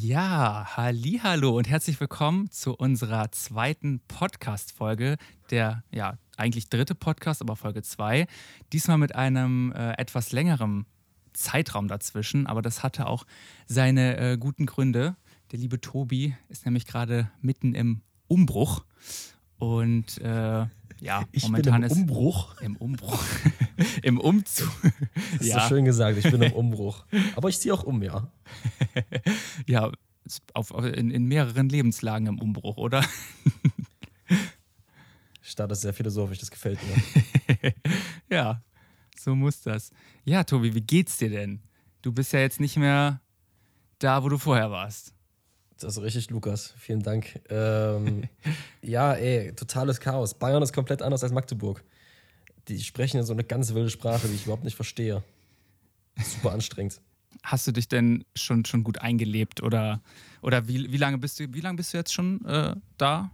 Ja, hallo und herzlich willkommen zu unserer zweiten Podcast-Folge, der ja eigentlich dritte Podcast, aber Folge 2. Diesmal mit einem äh, etwas längeren Zeitraum dazwischen, aber das hatte auch seine äh, guten Gründe. Der liebe Tobi ist nämlich gerade mitten im Umbruch und äh, ja, ich momentan bin im Umbruch. Ist im Umbruch. Im Umzug. Das ist ja. so schön gesagt, ich bin im Umbruch. Aber ich ziehe auch um, ja. ja, auf, in, in mehreren Lebenslagen im Umbruch, oder? Start ist sehr philosophisch, das gefällt mir. ja, so muss das. Ja, Tobi, wie geht's dir denn? Du bist ja jetzt nicht mehr da, wo du vorher warst. Das ist richtig, Lukas. Vielen Dank. Ähm, ja, ey, totales Chaos. Bayern ist komplett anders als Magdeburg. Die sprechen ja so eine ganz wilde Sprache, die ich überhaupt nicht verstehe. Super anstrengend. Hast du dich denn schon, schon gut eingelebt oder, oder wie, wie, lange bist du, wie lange bist du jetzt schon äh, da?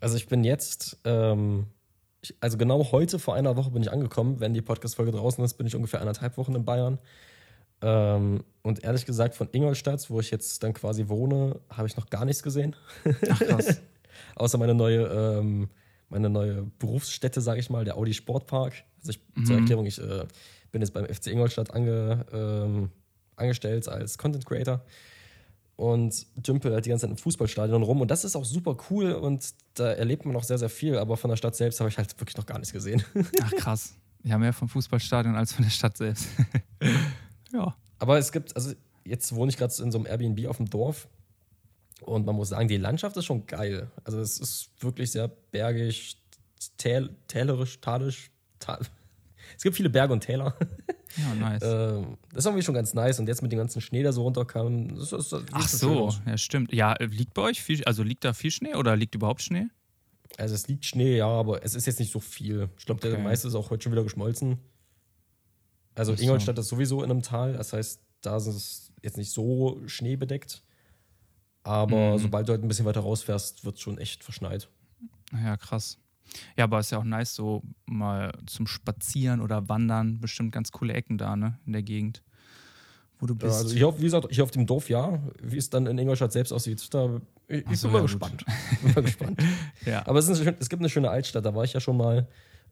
Also ich bin jetzt, ähm, ich, also genau heute vor einer Woche bin ich angekommen. Wenn die Podcast-Folge draußen ist, bin ich ungefähr eineinhalb Wochen in Bayern. Ähm, und ehrlich gesagt, von Ingolstadt, wo ich jetzt dann quasi wohne, habe ich noch gar nichts gesehen. Ach krass. Außer meine neue, ähm, meine neue Berufsstätte, sage ich mal, der Audi Sportpark. Also ich, mhm. zur Erklärung, ich äh, bin jetzt beim FC Ingolstadt ange, ähm, angestellt als Content Creator und dümpel halt die ganze Zeit im Fußballstadion rum. Und das ist auch super cool und da erlebt man auch sehr, sehr viel. Aber von der Stadt selbst habe ich halt wirklich noch gar nichts gesehen. Ach krass. Ja, mehr vom Fußballstadion als von der Stadt selbst. Ja. Aber es gibt, also jetzt wohne ich gerade in so einem Airbnb auf dem Dorf und man muss sagen, die Landschaft ist schon geil. Also es ist wirklich sehr bergig, täl, tälerisch, talisch. Tal. Es gibt viele Berge und Täler. Ja, nice. Ähm, das ist irgendwie schon ganz nice. Und jetzt mit dem ganzen Schnee, der so runterkam. Das, das, das Ach so, ja, stimmt. Ja, liegt bei euch viel, also liegt da viel Schnee oder liegt überhaupt Schnee? Also es liegt Schnee, ja, aber es ist jetzt nicht so viel. Ich glaube, okay. der meiste ist auch heute schon wieder geschmolzen. Also so. Ingolstadt ist sowieso in einem Tal, das heißt, da ist es jetzt nicht so schneebedeckt. Aber mhm. sobald du halt ein bisschen weiter rausfährst, wird es schon echt verschneit. Ja, krass. Ja, aber es ist ja auch nice, so mal zum Spazieren oder Wandern. Bestimmt ganz coole Ecken da, ne, in der Gegend, wo du bist. Ja, also hier, auf, wie gesagt, hier auf dem Dorf ja. Wie es dann in Ingolstadt selbst aussieht, da ich, ich so, bin mal ja, gespannt. bin mal gespannt. ja. Aber es, ist, es gibt eine schöne Altstadt, da war ich ja schon mal.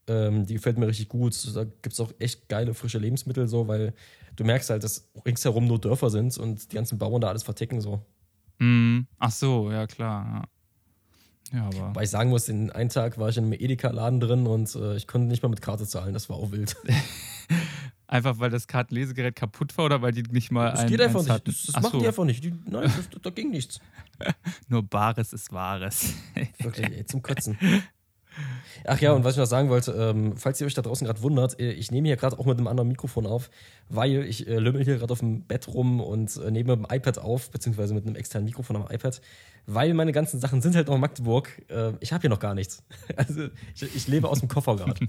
Ähm, die gefällt mir richtig gut. Da gibt es auch echt geile, frische Lebensmittel, so, weil du merkst halt, dass ringsherum nur Dörfer sind und die ganzen Bauern da alles verticken. So. Mm, ach so, ja klar. Ja. ja aber Weil ich sagen muss, in einem Tag war ich in einem Edeka-Laden drin und äh, ich konnte nicht mal mit Karte zahlen. Das war auch wild. Einfach weil das Kartenlesegerät kaputt war oder weil die nicht mal das ein. Geht einfach nicht. Das, das machen so. die einfach nicht. Die, nein, das, da ging nichts. Nur Bares ist Wahres. Wirklich, ey, zum Kotzen. Ach ja, und was ich noch sagen wollte, ähm, falls ihr euch da draußen gerade wundert, äh, ich nehme hier gerade auch mit einem anderen Mikrofon auf, weil ich äh, lümmel hier gerade auf dem Bett rum und äh, nehme mit dem iPad auf, beziehungsweise mit einem externen Mikrofon am iPad, weil meine ganzen Sachen sind halt noch in Magdeburg. Äh, ich habe hier noch gar nichts. Also ich, ich lebe aus dem Koffer gerade.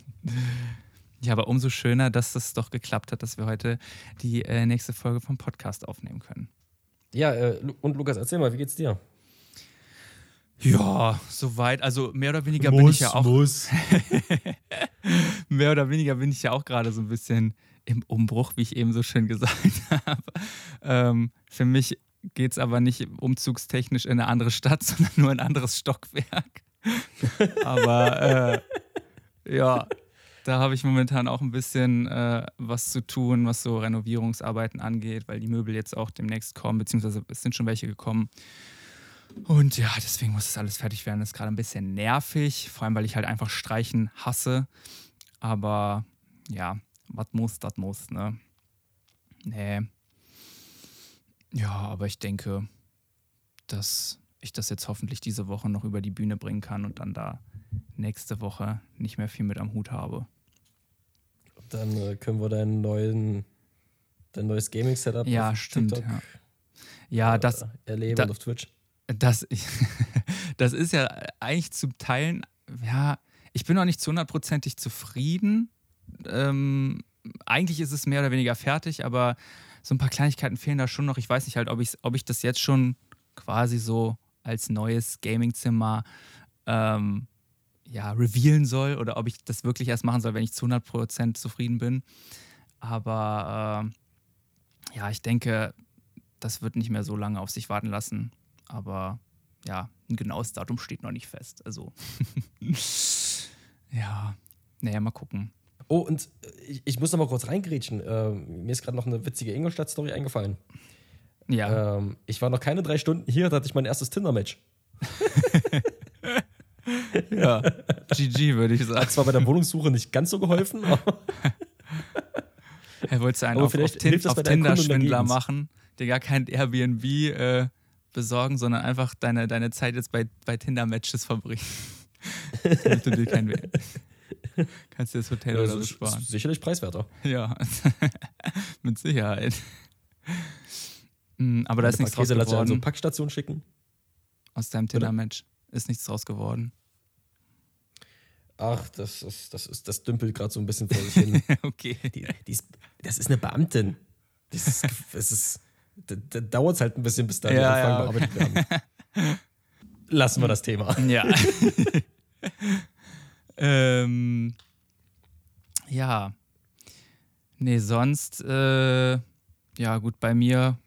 Ja, aber umso schöner, dass es doch geklappt hat, dass wir heute die äh, nächste Folge vom Podcast aufnehmen können. Ja, äh, und Lukas, erzähl mal, wie geht's dir? Ja, soweit. Also mehr oder weniger muss, bin ich ja auch. Muss. mehr oder weniger bin ich ja auch gerade so ein bisschen im Umbruch, wie ich eben so schön gesagt habe. Ähm, für mich geht es aber nicht umzugstechnisch in eine andere Stadt, sondern nur in ein anderes Stockwerk. aber äh, ja, da habe ich momentan auch ein bisschen äh, was zu tun, was so Renovierungsarbeiten angeht, weil die Möbel jetzt auch demnächst kommen, beziehungsweise es sind schon welche gekommen. Und ja, deswegen muss das alles fertig werden. Das ist gerade ein bisschen nervig, vor allem weil ich halt einfach Streichen hasse. Aber ja, was muss, das muss, ne? Nee. Ja, aber ich denke, dass ich das jetzt hoffentlich diese Woche noch über die Bühne bringen kann und dann da nächste Woche nicht mehr viel mit am Hut habe. Dann äh, können wir deinen neuen, dein neues Gaming-Setup ja, auf stimmt, TikTok ja. ja, das, erleben da, und auf Twitch. Das, das ist ja eigentlich zum Teilen, ja, ich bin noch nicht zu hundertprozentig zufrieden. Ähm, eigentlich ist es mehr oder weniger fertig, aber so ein paar Kleinigkeiten fehlen da schon noch. Ich weiß nicht halt, ob ich, ob ich das jetzt schon quasi so als neues Gamingzimmer ähm, ja, revealen soll oder ob ich das wirklich erst machen soll, wenn ich zu 100% zufrieden bin. Aber äh, ja, ich denke, das wird nicht mehr so lange auf sich warten lassen. Aber ja, ein genaues Datum steht noch nicht fest. Also, ja, naja, mal gucken. Oh, und ich, ich muss noch mal kurz reingrätschen. Ähm, mir ist gerade noch eine witzige Ingolstadt-Story eingefallen. Ja. Ähm, ich war noch keine drei Stunden hier, da hatte ich mein erstes Tinder-Match. ja, GG würde ich sagen. Hat zwar bei der Wohnungssuche nicht ganz so geholfen, aber Er wollte einen Aber auf, auf, Tin auf der der Tinder-Schwindler machen, dir gar kein Airbnb äh, besorgen, sondern einfach deine, deine Zeit jetzt bei, bei Tinder-Matches verbringen. Damit du dir kein Kannst dir das Hotel oder das so ist, sparen. sicherlich preiswerter. Ja, mit Sicherheit. Mm, Aber da ist Eine nichts draus ich an so geworden Packstation schicken. aus deinem Tinder-Match. Ist nichts draus geworden. Ach, das ist, das ist, das dümpelt gerade so ein bisschen vor sich hin. okay. die, die ist, das ist eine Beamtin. Das ist, das ist, da, da dauert es halt ein bisschen, bis da die Ja, ja, bearbeitet werden. Lassen wir das Thema. Ja. ähm, ja. Nee, sonst, äh, ja, gut, bei mir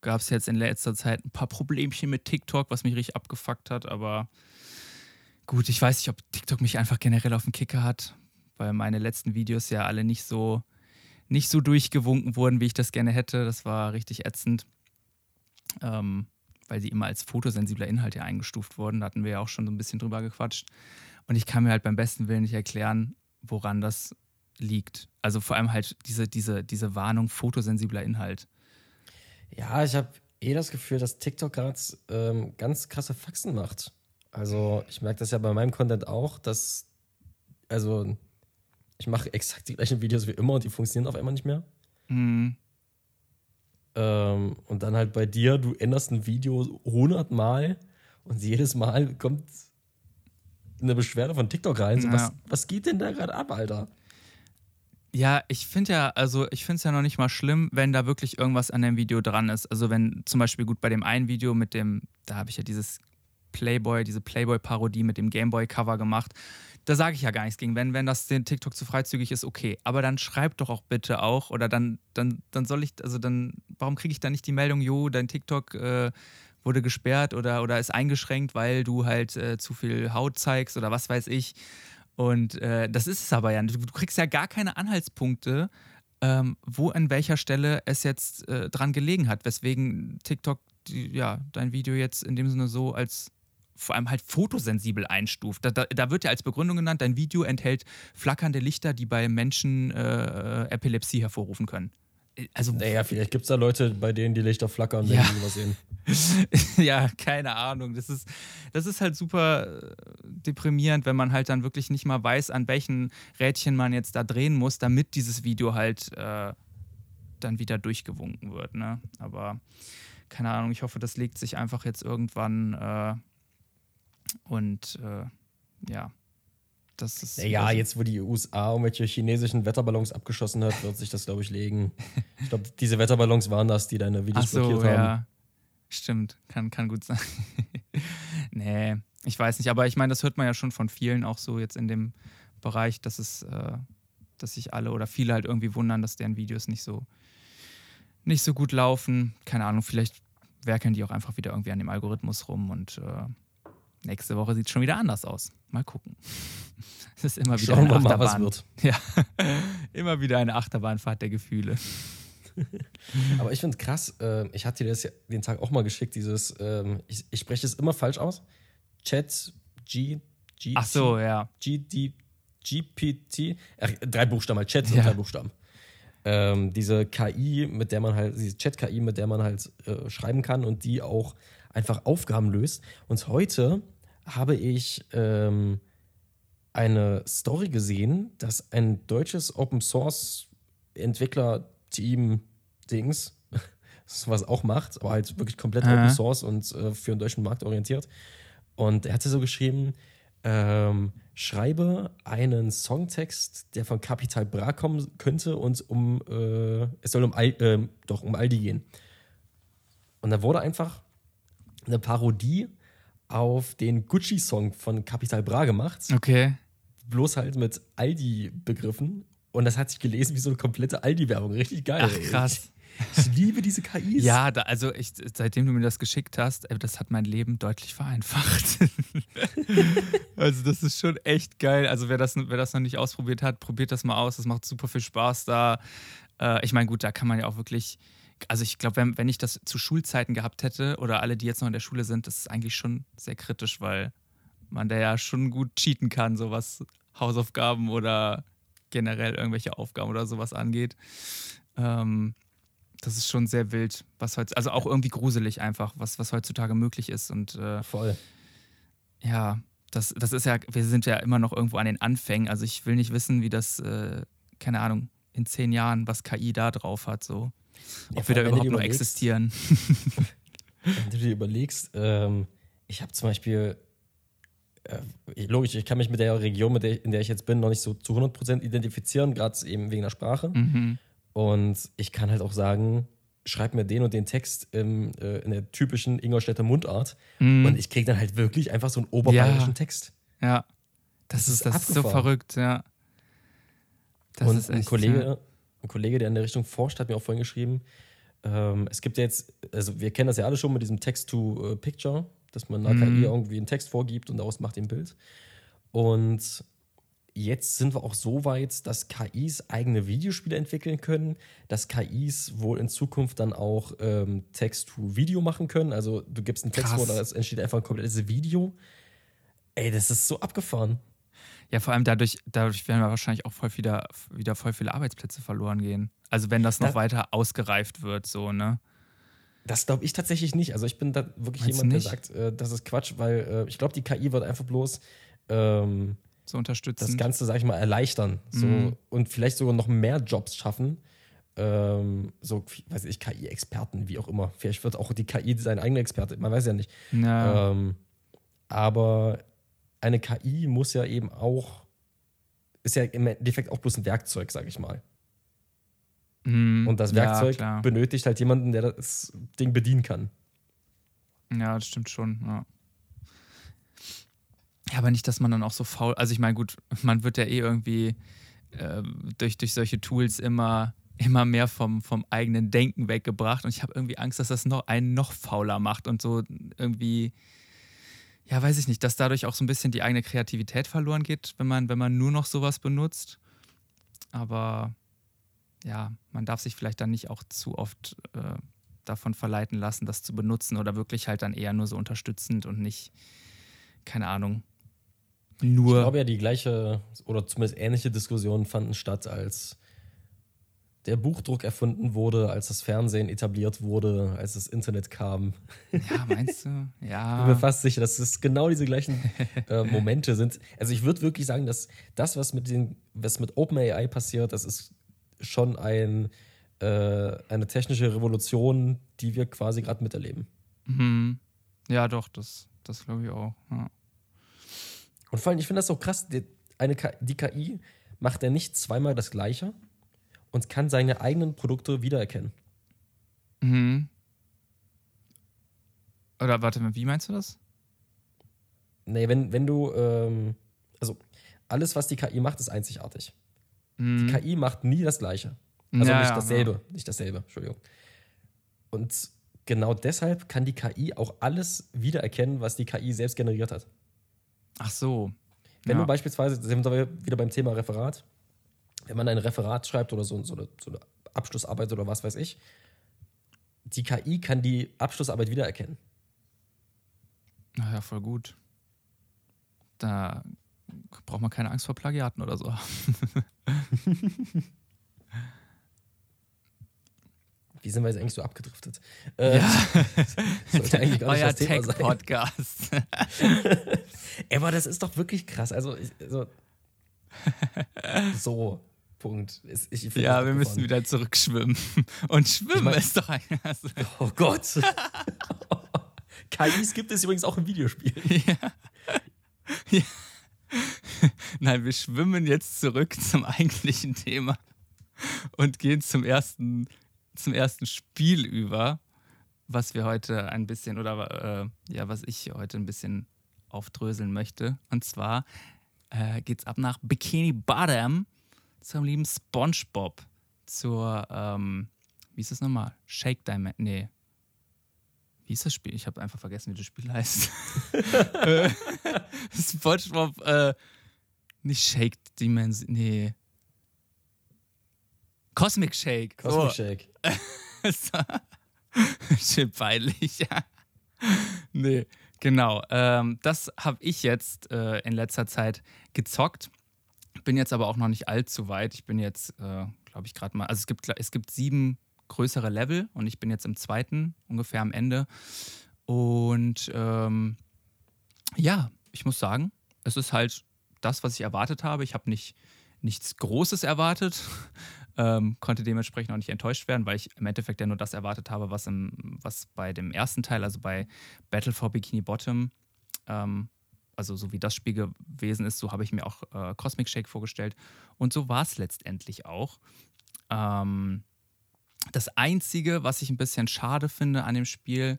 gab es jetzt in letzter Zeit ein paar Problemchen mit TikTok, was mich richtig abgefuckt hat, aber gut, ich weiß nicht, ob TikTok mich einfach generell auf den Kicker hat, weil meine letzten Videos ja alle nicht so, nicht so durchgewunken wurden, wie ich das gerne hätte. Das war richtig ätzend. Ähm, weil sie immer als fotosensibler Inhalt ja eingestuft wurden. Da hatten wir ja auch schon so ein bisschen drüber gequatscht. Und ich kann mir halt beim besten Willen nicht erklären, woran das liegt. Also vor allem halt diese, diese, diese Warnung fotosensibler Inhalt. Ja, ich habe eh das Gefühl, dass TikTok gerade ähm, ganz krasse Faxen macht. Also, ich merke das ja bei meinem Content auch, dass, also, ich mache exakt die gleichen Videos wie immer und die funktionieren auf einmal nicht mehr. Hm. Ähm, und dann halt bei dir, du änderst ein Video hundertmal und jedes Mal kommt eine Beschwerde von TikTok rein. So, Ja. was, was geht denn da gerade ab, Alter? Ja, ich finde ja, also ich finde es ja noch nicht mal schlimm, wenn da wirklich irgendwas an dem Video dran ist. Also wenn zum Beispiel gut bei dem einen Video mit dem, da habe ich ja dieses Playboy, diese Playboy-Parodie mit dem Gameboy-Cover gemacht. Da sage ich ja gar nichts gegen. Wenn, wenn das den TikTok zu freizügig ist, okay. Aber dann schreib doch auch bitte auch, oder dann, dann, dann soll ich, also dann, warum kriege ich da nicht die Meldung, jo, dein TikTok äh, wurde gesperrt oder, oder ist eingeschränkt, weil du halt äh, zu viel Haut zeigst oder was weiß ich. Und äh, das ist es aber ja. Du, du kriegst ja gar keine Anhaltspunkte, ähm, wo an welcher Stelle es jetzt äh, dran gelegen hat, weswegen TikTok die, ja, dein Video jetzt in dem Sinne so als vor allem halt fotosensibel einstuft. Da, da, da wird ja als Begründung genannt, dein Video enthält flackernde Lichter, die bei Menschen äh, Epilepsie hervorrufen können. Äh, Also, Naja, vielleicht gibt es da Leute, bei denen die Lichter flackern, wenn Ja. die was sehen. ja, keine Ahnung. Das ist, das ist halt super äh, deprimierend, wenn man halt dann wirklich nicht mal weiß, an welchen Rädchen man jetzt da drehen muss, damit dieses Video halt äh, dann wieder durchgewunken wird. Ne? Aber keine Ahnung, ich hoffe, das legt sich einfach jetzt irgendwann äh, und äh, ja. Das ist Ja, also- jetzt wo die USA irgendwelche chinesischen Wetterballons abgeschossen hat, wird sich das, glaube ich, legen. Ich glaube, diese Wetterballons waren das, die deine Ach Videos so, blockiert haben. ja. Stimmt, kann, kann gut sein. nee, ich weiß nicht, aber ich meine, das hört man ja schon von vielen auch so jetzt in dem Bereich, dass es, äh, dass sich alle oder viele halt irgendwie wundern, dass deren Videos nicht so, nicht so gut laufen. Keine Ahnung, vielleicht werkeln die auch einfach wieder irgendwie an dem Algorithmus rum und äh, nächste Woche sieht es schon wieder anders aus. Mal gucken. Es ist immer wieder Schauen eine wir mal, Achterbahn. was wird. Ja, immer wieder eine Achterbahnfahrt der Gefühle. Aber ich finde krass, äh, ich hatte dir das ja den Tag auch mal geschickt, dieses, ähm, ich, ich spreche es immer falsch aus. Chat, G, G, Ach so, ja. G, D, GPT, ach, drei Buchstaben, halt Chat Ja. drei Buchstaben. Ähm, diese KI, mit der man halt, diese Chat-KI, mit der man halt äh, schreiben kann und die auch einfach Aufgaben löst. Und heute habe ich ähm, eine Story gesehen, dass ein deutsches Open Source Entwickler-Team Dings sowas auch macht, aber halt wirklich komplett Aha. Open Source und äh, für den deutschen Markt orientiert. Und er hatte so geschrieben, ähm, schreibe einen Songtext, der von Capital Bra kommen könnte und um äh, es soll um Al ähm, doch um Aldi gehen. Und da wurde einfach eine Parodie auf den Gucci-Song von Capital Bra gemacht, Okay. bloß halt mit Aldi begriffen. Und das hat sich gelesen wie so eine komplette Aldi-Werbung. Richtig geil. Ach, krass. Ich liebe diese KIs. Ja, da, also ich, seitdem du mir das geschickt hast, das hat mein Leben deutlich vereinfacht. also das ist schon echt geil. Also wer das, wer das noch nicht ausprobiert hat, probiert das mal aus. Das macht super viel Spaß da. Äh, ich meine, gut, da kann man ja auch wirklich, also ich glaube, wenn, wenn ich das zu Schulzeiten gehabt hätte oder alle, die jetzt noch in der Schule sind, das ist eigentlich schon sehr kritisch, weil man da ja schon gut cheaten kann, so was Hausaufgaben oder generell irgendwelche Aufgaben oder sowas angeht. Ähm, das ist schon sehr wild, was heute, also auch irgendwie gruselig einfach, was, was heutzutage möglich ist. Und äh, voll. Ja, das, das ist ja, wir sind ja immer noch irgendwo an den Anfängen. Also ich will nicht wissen, wie das, äh, keine Ahnung, in zehn Jahren, was KI da drauf hat, so. Ob ja, wir da überhaupt noch existieren. wenn du dir überlegst, ähm, ich habe zum Beispiel, äh, logisch, ich kann mich mit der Region, mit der, in der ich jetzt bin, noch nicht so zu 100% identifizieren, gerade eben wegen der Sprache. Mhm. Und ich kann halt auch sagen, schreib mir den und den Text im, äh, in der typischen Ingolstädter Mundart. Mm. Und ich kriege dann halt wirklich einfach so einen oberbayerischen ja. Text. Ja. Das, das ist, das ist so verrückt, ja. Das und echt, ein, Kollege, ja. Ein Kollege, der in der Richtung forscht, hat mir auch vorhin geschrieben, ähm, es gibt ja jetzt, also wir kennen das ja alle schon mit diesem Text-to-Picture, dass man einer mm. KI irgendwie einen Text vorgibt und daraus macht den Bild. Und jetzt sind wir auch so weit, dass KIs eigene Videospiele entwickeln können, dass KIs wohl in Zukunft dann auch ähm, Text-to-Video machen können. Also du gibst einen Text Krass. vor, es entsteht einfach ein komplettes Video. Ey, das ist so abgefahren. Ja, vor allem dadurch, dadurch werden wir wahrscheinlich auch voll wieder, wieder voll viele Arbeitsplätze verloren gehen. Also wenn das noch da, weiter ausgereift wird, so, ne? Das glaube ich tatsächlich nicht. Also ich bin da wirklich Meinst jemand, der sagt, äh, das ist Quatsch, weil äh, ich glaube, die KI wird einfach bloß ähm, so unterstützen. Das Ganze, sag ich mal, erleichtern. So, mhm. Und vielleicht sogar noch mehr Jobs schaffen. Ähm, so, weiß ich, KI-Experten, wie auch immer. Vielleicht wird auch die KI sein eigener Experte, man weiß ja nicht. Ja. Ähm, aber eine KI muss ja eben auch, ist ja im Endeffekt auch bloß ein Werkzeug, sag ich mal. Mhm. Und das Werkzeug ja, benötigt halt jemanden, der das Ding bedienen kann. Ja, das stimmt schon. Ja. Ja, aber nicht, dass man dann auch so faul. Also ich meine, gut, man wird ja eh irgendwie äh, durch, durch solche Tools immer, immer mehr vom, vom eigenen Denken weggebracht. Und ich habe irgendwie Angst, dass das noch einen noch fauler macht und so irgendwie, ja, weiß ich nicht, dass dadurch auch so ein bisschen die eigene Kreativität verloren geht, wenn man, wenn man nur noch sowas benutzt. Aber ja, man darf sich vielleicht dann nicht auch zu oft äh, davon verleiten lassen, das zu benutzen oder wirklich halt dann eher nur so unterstützend und nicht, keine Ahnung, nur. Ich glaube ja, die gleiche oder zumindest ähnliche Diskussionen fanden statt, als der Buchdruck erfunden wurde, als das Fernsehen etabliert wurde, als das Internet kam. Ja, meinst du? Ja. Ich bin mir fast sicher, dass es genau diese gleichen äh, Momente sind. Also ich würde wirklich sagen, dass das, was mit, den, was mit OpenAI passiert, das ist schon ein, äh, eine technische Revolution, die wir quasi gerade miterleben. Mhm. Ja, doch, das, das glaube ich auch. Ja. Und vor allem, ich finde das so krass, die, eine, die KI macht ja nicht zweimal das Gleiche und kann seine eigenen Produkte wiedererkennen. Mhm. Oder warte mal, wie meinst du das? Nee, wenn, wenn du, ähm, also alles, was die KI macht, ist einzigartig. Mhm. Die KI macht nie das Gleiche. Also ja, nicht dasselbe, ja. nicht dasselbe, Entschuldigung. Und genau deshalb kann die KI auch alles wiedererkennen, was die KI selbst generiert hat. Ach so. Wenn ja. du beispielsweise, sind wir wieder beim Thema Referat, wenn man ein Referat schreibt oder so, so, eine, so eine Abschlussarbeit oder was weiß ich, die KI kann die Abschlussarbeit wiedererkennen. Naja, voll gut. Da braucht man keine Angst vor Plagiaten oder so. Wie sind wir jetzt eigentlich so abgedriftet? Äh, ja. Sollte eigentlich gar nicht Euer das Thema sein. Podcast. Ey, aber das ist doch wirklich krass. Also, so, so Punkt. Ich, ich ja, wir müssen wieder zurückschwimmen. Und schwimmen ich mein, ist doch ein. Also oh Gott. KIs gibt es übrigens auch im Videospiel. Ja. ja. Nein, wir schwimmen jetzt zurück zum eigentlichen Thema und gehen zum ersten zum ersten Spiel über, was wir heute ein bisschen oder äh, ja, was ich heute ein bisschen aufdröseln möchte. Und zwar äh, geht's ab nach Bikini Bottom zum lieben SpongeBob, zur ähm, wie ist das nochmal? Shake Diamond, nee. Wie ist das Spiel? Ich habe einfach vergessen, wie das Spiel heißt. Äh, SpongeBob, äh, nicht Shake Dimension, nee. Cosmic Shake. Cosmic so. Shake. Schön peinlich, ja. Nee, genau. Ähm, das habe ich jetzt äh, in letzter Zeit gezockt. Bin jetzt aber auch noch nicht allzu weit. Ich bin jetzt, äh, glaube ich, gerade mal. Also es gibt, es gibt sieben größere Level und ich bin jetzt im zweiten, ungefähr am Ende. Und ähm, ja, ich muss sagen, es ist halt das, was ich erwartet habe. Ich habe nicht nichts Großes erwartet, ähm, konnte dementsprechend auch nicht enttäuscht werden, weil ich im Endeffekt ja nur das erwartet habe, was, im, was bei dem ersten Teil, also bei Battle for Bikini Bottom, ähm, also so wie das Spiel gewesen ist, so habe ich mir auch äh, Cosmic Shake vorgestellt. Und so war es letztendlich auch. Ähm, das Einzige, was ich ein bisschen schade finde an dem Spiel,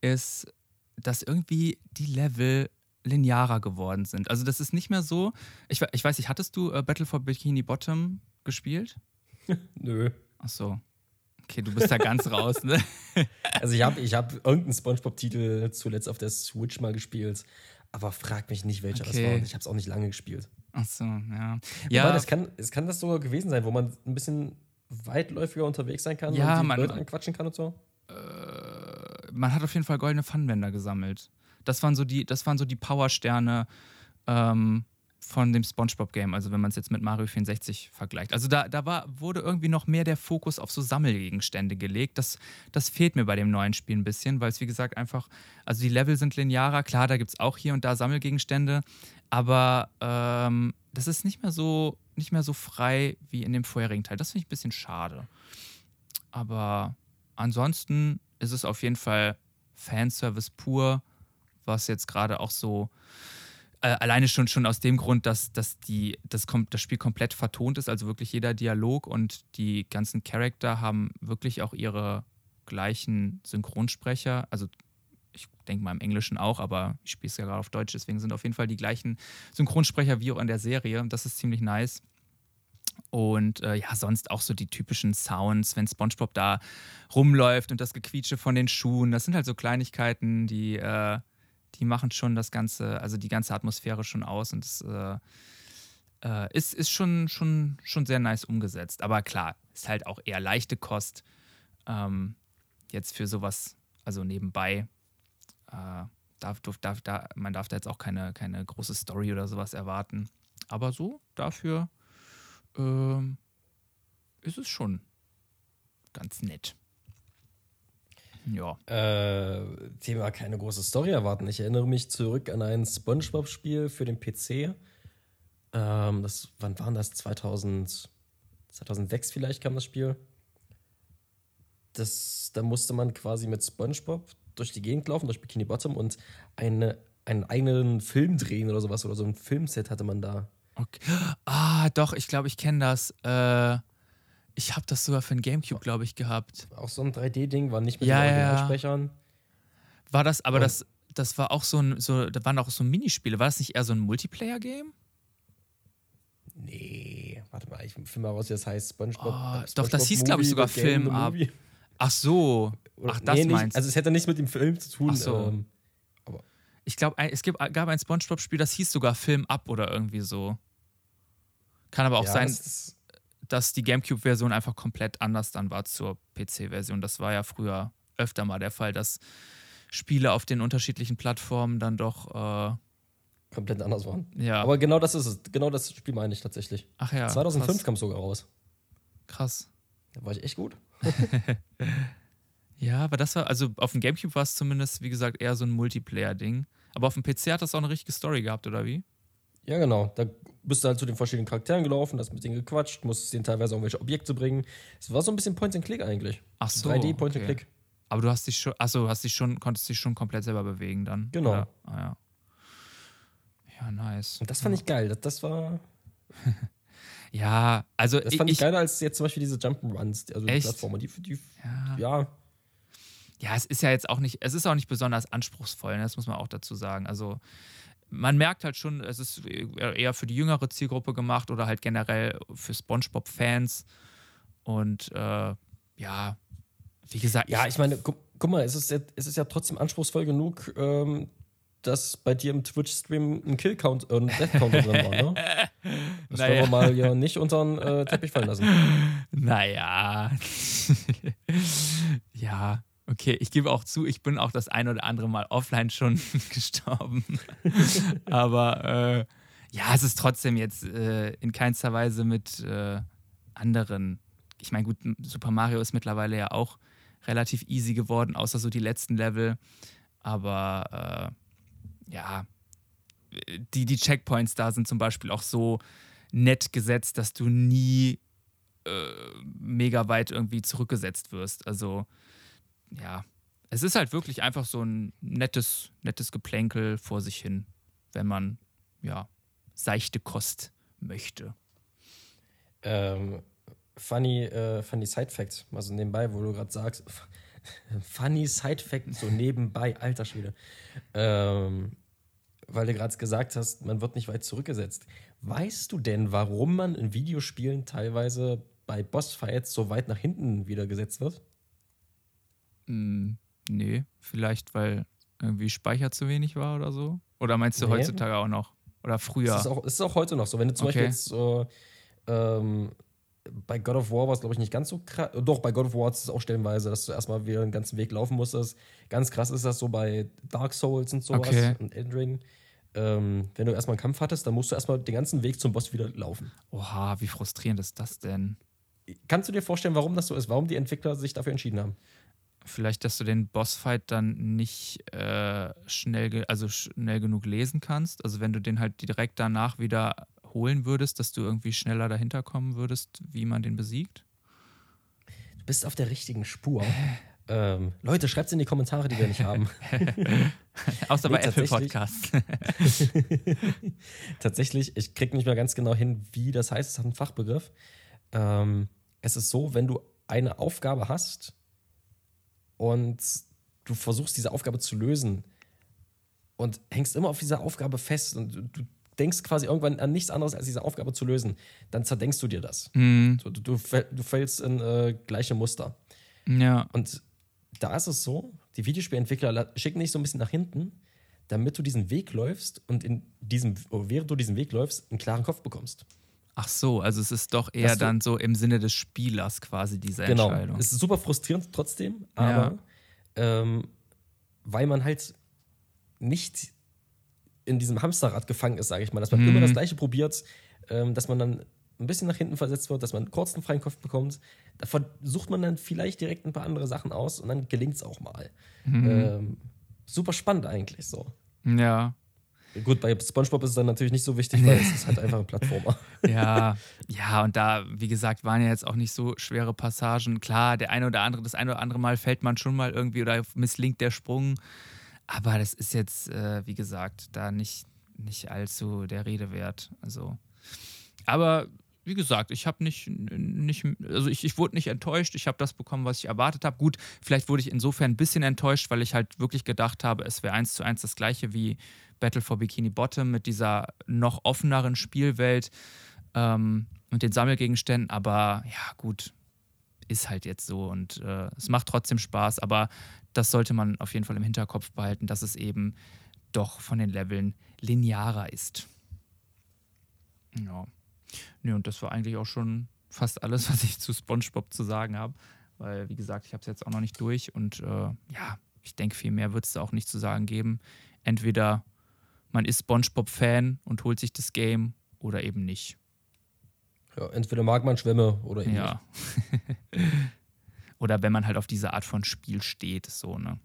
ist, dass irgendwie die Level linearer geworden sind. Also das ist nicht mehr so. Ich, ich weiß nicht, hattest du äh, Battle for Bikini Bottom gespielt? Nö. Ach so. Okay, du bist da ganz raus, ne? Also ich habe ich hab irgendeinen Spongebob-Titel zuletzt auf der Switch mal gespielt, aber frag mich nicht, welcher okay. das war. Und ich habe es auch nicht lange gespielt. Ach so, ja. ja. Aber das kann, es kann das sogar gewesen sein, wo man ein bisschen weitläufiger unterwegs sein kann ja, und die man, Leute anquatschen kann und so? Äh, man hat auf jeden Fall goldene Pfannenwender gesammelt. Das waren so die, das waren so die Powersterne ähm, von dem SpongeBob-Game, also wenn man es jetzt mit Mario 64 vergleicht. Also da, da war, wurde irgendwie noch mehr der Fokus auf so Sammelgegenstände gelegt. Das, das fehlt mir bei dem neuen Spiel ein bisschen, weil es wie gesagt einfach, also die Level sind linearer, klar, da gibt es auch hier und da Sammelgegenstände, aber ähm, das ist nicht mehr so nicht mehr so frei wie in dem vorherigen Teil. Das finde ich ein bisschen schade. Aber ansonsten ist es auf jeden Fall Fanservice pur, was jetzt gerade auch so äh, alleine schon, schon aus dem Grund, dass, dass die, das, das Spiel komplett vertont ist, also wirklich jeder Dialog und die ganzen Charakter haben wirklich auch ihre gleichen Synchronsprecher. Also ich denke mal im Englischen auch, aber ich spiele es ja gerade auf Deutsch, deswegen sind auf jeden Fall die gleichen Synchronsprecher wie auch in der Serie. Das ist ziemlich nice. Und äh, ja, sonst auch so die typischen Sounds, wenn SpongeBob da rumläuft und das Gequietsche von den Schuhen. Das sind halt so Kleinigkeiten, die, äh, die machen schon das Ganze, also die ganze Atmosphäre schon aus und es äh, äh, ist, ist schon, schon, schon sehr nice umgesetzt. Aber klar, ist halt auch eher leichte Kost. Ähm, jetzt für sowas, also nebenbei. Äh, darf, darf, darf, man darf da jetzt auch keine, keine große Story oder sowas erwarten. Aber so, dafür ähm, ist es schon ganz nett. Ja. Äh, Thema keine große Story erwarten. Ich erinnere mich zurück an ein SpongeBob-Spiel für den PC. Ähm, das, wann war das? 2000, 2006 vielleicht kam das Spiel. Das, da musste man quasi mit SpongeBob durch die Gegend laufen, durch Bikini Bottom und eine, einen eigenen Film drehen oder sowas. Oder so ein Filmset hatte man da. Okay. Ah, doch, ich glaube, ich kenne das. Äh, ich habe das sogar für ein Gamecube, glaube ich, gehabt. Auch so ein 3D-Ding, war nicht mit ja, den Originalsprechern. War das, aber das, das war auch so ein, so, da waren auch so Minispiele. War das nicht eher so ein Multiplayer-Game? Nee, warte mal, ich finde mal raus, wie das heißt. SpongeBob. Oh, SpongeBob doch, das hieß, glaube ich, sogar Film ab. Ach so. Ach, das nee, meinst du. Also, es hätte nichts mit dem Film zu tun. Ach so. Ähm, aber ich glaube, es gab ein SpongeBob-Spiel, das hieß sogar Film ab oder irgendwie so. Kann aber auch ja, sein, das dass die GameCube-Version einfach komplett anders dann war zur PC-Version. Das war ja früher öfter mal der Fall, dass Spiele auf den unterschiedlichen Plattformen dann doch äh, komplett anders waren. Ja. Aber genau das ist es. Genau das Spiel meine ich tatsächlich. Ach ja. 2005 kam es sogar raus. Krass. Da war ich echt gut. ja, aber das war, also auf dem GameCube war es zumindest, wie gesagt, eher so ein Multiplayer-Ding. Aber auf dem PC hat das auch eine richtige Story gehabt, oder wie? Ja, genau. Da bist du halt zu den verschiedenen Charakteren gelaufen, hast mit denen gequatscht, musstest denen teilweise irgendwelche Objekte bringen. Es war so ein bisschen Point and Click eigentlich. Ach so. 3D Point okay. and Click. Aber du hast dich schon, achso, hast dich schon, konntest dich schon komplett selber bewegen dann. Genau. Ah, ja. Ja, nice. Und das fand ja. ich geil. Das, das war. ja, also. Das fand ich, ich geiler als jetzt zum Beispiel diese Jump'n'Runs, also echt? die Plattformer. Die, die, ja. ja. Ja, es ist ja jetzt auch nicht, es ist auch nicht besonders anspruchsvoll, ne? das muss man auch dazu sagen. Also man merkt halt schon, es ist eher für die jüngere Zielgruppe gemacht oder halt generell für SpongeBob-Fans. Und äh, ja, wie gesagt. Ja, ich meine, guck, guck mal, es ist, ja, es ist ja trotzdem anspruchsvoll genug, ähm, dass bei dir im Twitch-Stream ein Kill-Count, äh, ein Death-Counter drin war, ne? Das naja. wollen wir mal ja nicht unter den äh, Teppich fallen lassen. Naja. ja, okay, ich gebe auch zu, ich bin auch das ein oder andere Mal offline schon gestorben. Aber äh, ja, es ist trotzdem jetzt äh, in keinster Weise mit äh, anderen. Ich meine, gut, Super Mario ist mittlerweile ja auch relativ easy geworden, außer so die letzten Level. Aber äh, ja, die, die Checkpoints da sind zum Beispiel auch so nett gesetzt, dass du nie äh, mega weit irgendwie zurückgesetzt wirst. Also ja, es ist halt wirklich einfach so ein nettes, nettes Geplänkel vor sich hin, wenn man ja seichte Kost möchte. Ähm, funny, äh, funny Side Fact, also nebenbei, wo du gerade sagst, funny Side Fact, so nebenbei, alter Schwede. Ähm, weil du gerade gesagt hast, man wird nicht weit zurückgesetzt. Weißt du denn, warum man in Videospielen teilweise bei Bossfights so weit nach hinten wieder gesetzt wird? Mm, nee, vielleicht weil irgendwie Speicher zu wenig war oder so? Oder meinst du nee. heutzutage auch noch? Oder früher? Es ist auch, es ist auch heute noch so. Wenn du zum okay. Beispiel jetzt so, ähm, bei God of War war es, glaube ich, nicht ganz so krass. Doch, bei God of War ist es auch stellenweise, dass du erstmal wieder den ganzen Weg laufen musstest. Ganz krass ist das so bei Dark Souls und sowas okay. und Elden Ring. Ähm, wenn du erstmal einen Kampf hattest, dann musst du erstmal den ganzen Weg zum Boss wieder laufen. Oha, wie frustrierend ist das denn? Kannst du dir vorstellen, warum das so ist? Warum die Entwickler sich dafür entschieden haben? Vielleicht, dass du den Bossfight dann nicht äh, schnell, also schnell genug lesen kannst. Also wenn du den halt direkt danach wieder holen würdest, dass du irgendwie schneller dahinter kommen würdest, wie man den besiegt? Du bist auf der richtigen Spur. ähm, Leute, schreibt es in die Kommentare, die wir nicht haben. Außer bei Apple Podcasts. tatsächlich, ich krieg nicht mehr ganz genau hin, wie das heißt. Es hat einen Fachbegriff. Ähm, es ist so, wenn du eine Aufgabe hast und du versuchst, diese Aufgabe zu lösen und hängst immer auf dieser Aufgabe fest und du, denkst quasi irgendwann an nichts anderes, als diese Aufgabe zu lösen, dann zerdenkst du dir das. Mhm. Du, du, du, fällst in äh, gleiche Muster. Ja. Und da ist es so, die Videospielentwickler schicken dich so ein bisschen nach hinten, damit du diesen Weg läufst und in diesem, während du diesen Weg läufst, einen klaren Kopf bekommst. Ach so, also es ist doch eher dann so im Sinne des Spielers quasi diese genau. Entscheidung. Es ist super frustrierend trotzdem, aber ja. ähm, weil man halt nicht in diesem Hamsterrad gefangen ist, sage ich mal, dass man mhm. immer das Gleiche probiert, ähm, dass man dann ein bisschen nach hinten versetzt wird, dass man kurz einen freien Kopf bekommt. Da versucht man dann vielleicht direkt ein paar andere Sachen aus und dann gelingt es auch mal. Mhm. Ähm, super spannend eigentlich so. Ja. Gut, bei SpongeBob ist es dann natürlich nicht so wichtig, weil es ist halt einfach ein Plattformer. ja, ja, und da, wie gesagt, waren ja jetzt auch nicht so schwere Passagen. Klar, der eine oder andere, das eine oder andere Mal fällt man schon mal irgendwie oder misslingt der Sprung. Aber das ist jetzt, äh, wie gesagt, da nicht, nicht allzu der Rede wert. Also, aber wie gesagt, ich habe nicht, nicht, also ich, ich wurde nicht enttäuscht. Ich habe das bekommen, was ich erwartet habe. Gut, vielleicht wurde ich insofern ein bisschen enttäuscht, weil ich halt wirklich gedacht habe, es wäre eins zu eins das gleiche wie Battle for Bikini Bottom mit dieser noch offeneren Spielwelt ähm, und den Sammelgegenständen. Aber ja, gut, ist halt jetzt so und äh, es macht trotzdem Spaß. Aber das sollte man auf jeden Fall im Hinterkopf behalten, dass es eben doch von den Leveln linearer ist. Ja. Nee, und das war eigentlich auch schon fast alles, was ich zu SpongeBob zu sagen habe. Weil, wie gesagt, ich habe es jetzt auch noch nicht durch und äh, ja, ich denke, viel mehr wird es da auch nicht zu sagen geben. Entweder man ist SpongeBob-Fan und holt sich das Game oder eben nicht. Ja, entweder mag man Schwämme oder eben ja. nicht. oder wenn man halt auf diese Art von Spiel steht, so, ne?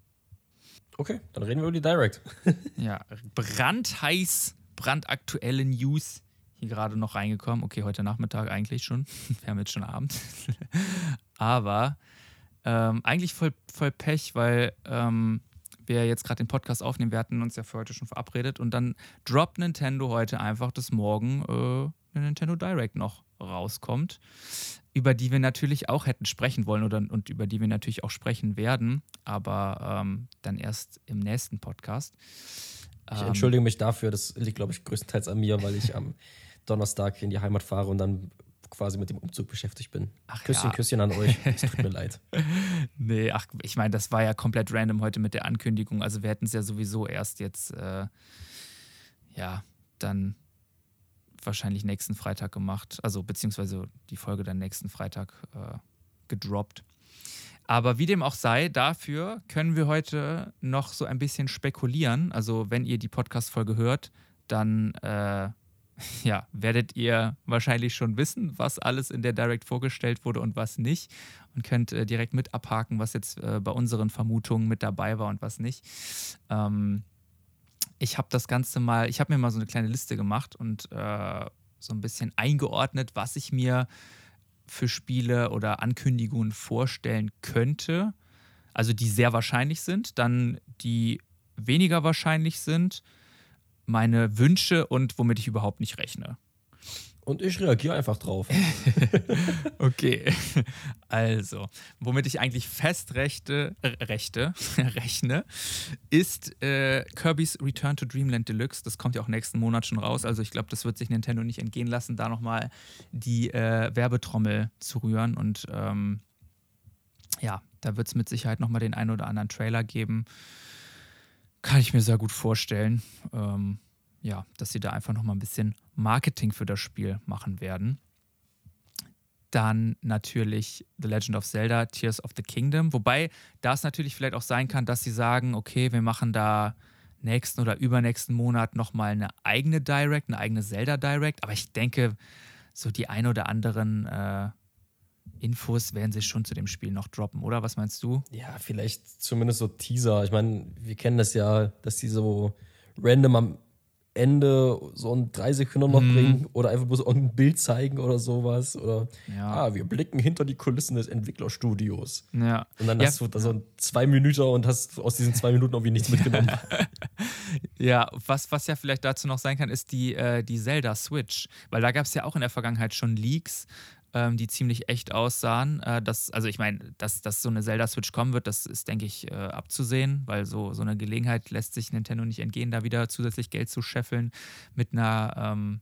Okay, dann reden wir über die Direct. ja, brandheiß, brandaktuelle News hier gerade noch reingekommen. Okay, heute Nachmittag eigentlich schon. Wir haben jetzt schon Abend. Aber ähm, eigentlich voll, voll Pech, weil ähm, wir jetzt gerade den Podcast aufnehmen. Wir hatten uns ja für heute schon verabredet und dann droppt Nintendo heute einfach, dass morgen äh, eine Nintendo Direct noch rauskommt, über die wir natürlich auch hätten sprechen wollen oder, und über die wir natürlich auch sprechen werden, aber ähm, dann erst im nächsten Podcast. Ich entschuldige mich dafür, das liegt, glaube ich, größtenteils an mir, weil ich am Donnerstag in die Heimat fahre und dann quasi mit dem Umzug beschäftigt bin. Ach, Küsschen, ja. Küsschen an euch. Es tut mir leid. Nee, ach, ich meine, das war ja komplett random heute mit der Ankündigung. Also wir hätten es ja sowieso erst jetzt, äh, ja, dann wahrscheinlich nächsten Freitag gemacht. Also beziehungsweise die Folge dann nächsten Freitag äh, gedroppt. Aber wie dem auch sei, dafür können wir heute noch so ein bisschen spekulieren. Also wenn ihr die Podcast-Folge hört, dann äh, ja, werdet ihr wahrscheinlich schon wissen, was alles in der Direct vorgestellt wurde und was nicht. Und könnt äh, direkt mit abhaken, was jetzt äh, bei unseren Vermutungen mit dabei war und was nicht. Ähm, ich habe das Ganze mal, ich habe mir mal so eine kleine Liste gemacht und äh, so ein bisschen eingeordnet, was ich mir für Spiele oder Ankündigungen vorstellen könnte. Also die sehr wahrscheinlich sind, dann die weniger wahrscheinlich sind meine Wünsche und womit ich überhaupt nicht rechne. Und ich reagiere einfach drauf. okay. Also, womit ich eigentlich fest rechte, äh, rechte, rechne, ist äh, Kirby's Return to Dreamland Deluxe. Das kommt ja auch nächsten Monat schon raus. Also, ich glaube, das wird sich Nintendo nicht entgehen lassen, da nochmal die äh, Werbetrommel zu rühren. Und ähm, ja, da wird es mit Sicherheit nochmal den einen oder anderen Trailer geben. Kann ich mir sehr gut vorstellen. Ähm, ja, dass sie da einfach nochmal ein bisschen Marketing für das Spiel machen werden. Dann natürlich The Legend of Zelda, Tears of the Kingdom. Wobei das natürlich vielleicht auch sein kann, dass sie sagen, okay, wir machen da nächsten oder übernächsten Monat nochmal eine eigene Direct, eine eigene Zelda Direct. Aber ich denke, so die ein oder anderen äh, Infos werden sie schon zu dem Spiel noch droppen, oder? Was meinst du? Ja, vielleicht zumindest so Teaser. Ich meine, wir kennen das ja, dass die so random am Ende so ein drei Sekunden noch mhm. bringen oder einfach bloß irgendein Bild zeigen oder sowas. Oder ja. ah, wir blicken hinter die Kulissen des Entwicklerstudios. Ja. Und dann ja. hast du da so zwei Minuten und hast aus diesen zwei Minuten irgendwie nichts mitgenommen. ja, was, was ja vielleicht dazu noch sein kann, ist die, äh, die Zelda Switch. Weil da gab es ja auch in der Vergangenheit schon Leaks, ähm, die ziemlich echt aussahen. Äh, das, also ich meine, dass, dass so eine Zelda-Switch kommen wird, das ist, denke ich, äh, abzusehen, weil so, so eine Gelegenheit lässt sich Nintendo nicht entgehen, da wieder zusätzlich Geld zu scheffeln mit einer ähm,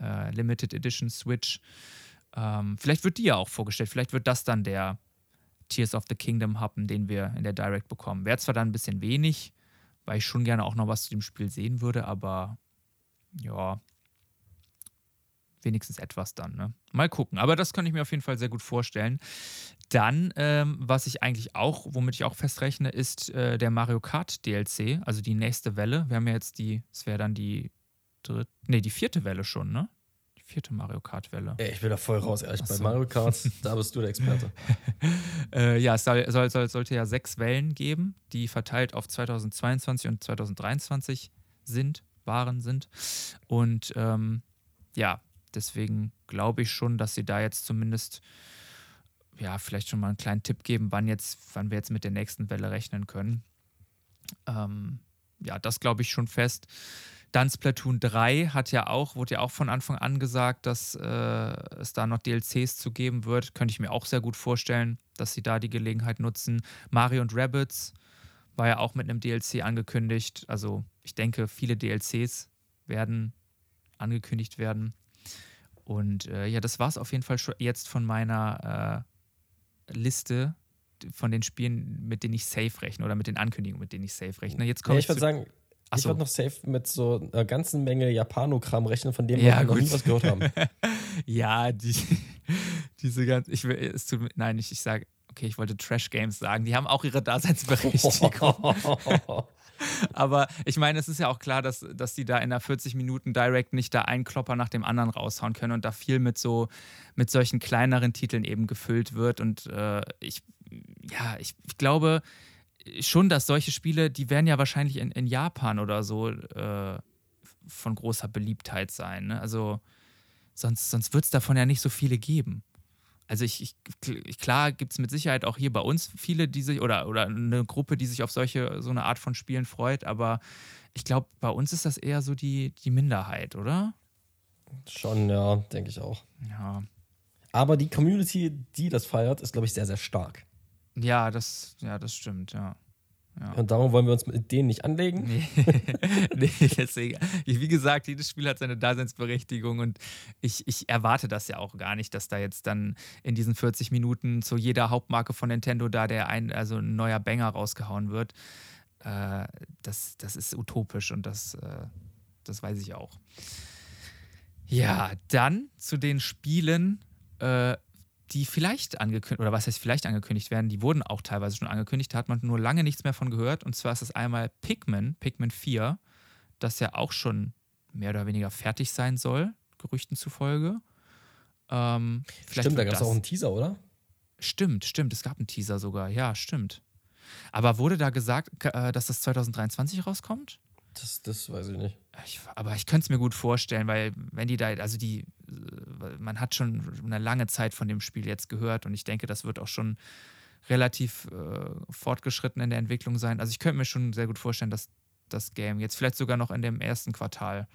äh, Limited Edition Switch. Ähm, vielleicht wird die ja auch vorgestellt, vielleicht wird das dann der Tears of the Kingdom Happen, den wir in der Direct bekommen. Wäre zwar dann ein bisschen wenig, weil ich schon gerne auch noch was zu dem Spiel sehen würde, aber ja, wenigstens etwas dann. Ne? Mal gucken. Aber das kann ich mir auf jeden Fall sehr gut vorstellen. Dann, ähm, was ich eigentlich auch, womit ich auch festrechne, ist äh, der Mario Kart DLC, also die nächste Welle. Wir haben ja jetzt die, es wäre dann die dritte, nee, die vierte Welle schon, ne? Die vierte Mario Kart-Welle. Ey, ich bin da voll raus, ehrlich. Bei Mario Kart, da bist du der Experte. äh, ja, es soll, soll, soll, sollte ja sechs Wellen geben, die verteilt auf 2022 und 2023 sind, waren, sind. Und ähm, ja, Deswegen glaube ich schon, dass sie da jetzt zumindest ja, vielleicht schon mal einen kleinen Tipp geben, wann jetzt, wann wir jetzt mit der nächsten Welle rechnen können. Ähm, ja, das glaube ich schon fest. Dann Splatoon 3 hat ja auch, wurde ja auch von Anfang an gesagt, dass äh, es da noch DLCs zu geben wird. Könnte ich mir auch sehr gut vorstellen, dass sie da die Gelegenheit nutzen. Mario und Rabbits war ja auch mit einem DLC angekündigt. Also ich denke, viele DLCs werden angekündigt werden. Und äh, ja, das war es auf jeden Fall schon jetzt von meiner äh, Liste von den Spielen, mit denen ich safe rechne oder mit den Ankündigungen, mit denen ich safe rechne. Jetzt ja, ich würde sagen, Ach ich würde noch safe mit so einer ganzen Menge Japanogramm rechnen, von dem ja, wir noch nie was gehört haben. ja, die, diese ganze, ich will, es tut, nein, ich, ich sage, okay, ich wollte Trash Games sagen, die haben auch ihre Daseinsberechtigung. Aber ich meine, es ist ja auch klar, dass, dass die da in der 40 Minuten Direct nicht da einen Klopper nach dem anderen raushauen können und da viel mit so, mit solchen kleineren Titeln eben gefüllt wird. Und äh, ich, ja, ich, ich, glaube schon, dass solche Spiele, die werden ja wahrscheinlich in, in Japan oder so äh, von großer Beliebtheit sein. Ne? Also sonst, sonst wird es davon ja nicht so viele geben also ich, ich klar gibt es mit Sicherheit auch hier bei uns viele, die sich, oder, oder eine Gruppe, die sich auf solche, so eine Art von Spielen freut, aber ich glaube, bei uns ist das eher so die, die Minderheit, oder? Schon, ja, denke ich auch. Ja. Aber die Community, die das feiert, ist, glaube ich, sehr, sehr stark. Ja, das, ja, das stimmt, ja. Ja. Und darum wollen wir uns mit denen nicht anlegen. Nee, nee deswegen. Wie gesagt, jedes Spiel hat seine Daseinsberechtigung und ich, ich erwarte das ja auch gar nicht, dass da jetzt dann in diesen 40 Minuten zu jeder Hauptmarke von Nintendo da der ein, also ein neuer Banger rausgehauen wird. Äh, das, das ist utopisch und das, äh, das weiß ich auch. Ja, dann zu den Spielen, äh, die vielleicht angekündigt, oder was heißt vielleicht angekündigt werden, die wurden auch teilweise schon angekündigt, da hat man nur lange nichts mehr von gehört. Und zwar ist es einmal Pikmin, Pikmin 4, das ja auch schon mehr oder weniger fertig sein soll, Gerüchten zufolge. Ähm, stimmt, da gab es auch einen Teaser, oder? Stimmt, stimmt, es gab einen Teaser sogar, ja, stimmt. Aber wurde da gesagt, äh, dass das 2023 rauskommt? Das, das weiß ich nicht. Ich, aber ich könnte es mir gut vorstellen, weil wenn die da, also die, äh, man hat schon eine lange Zeit von dem Spiel jetzt gehört und ich denke, das wird auch schon relativ äh, fortgeschritten in der Entwicklung sein. Also ich könnte mir schon sehr gut vorstellen, dass das Game jetzt vielleicht sogar noch in dem ersten Quartal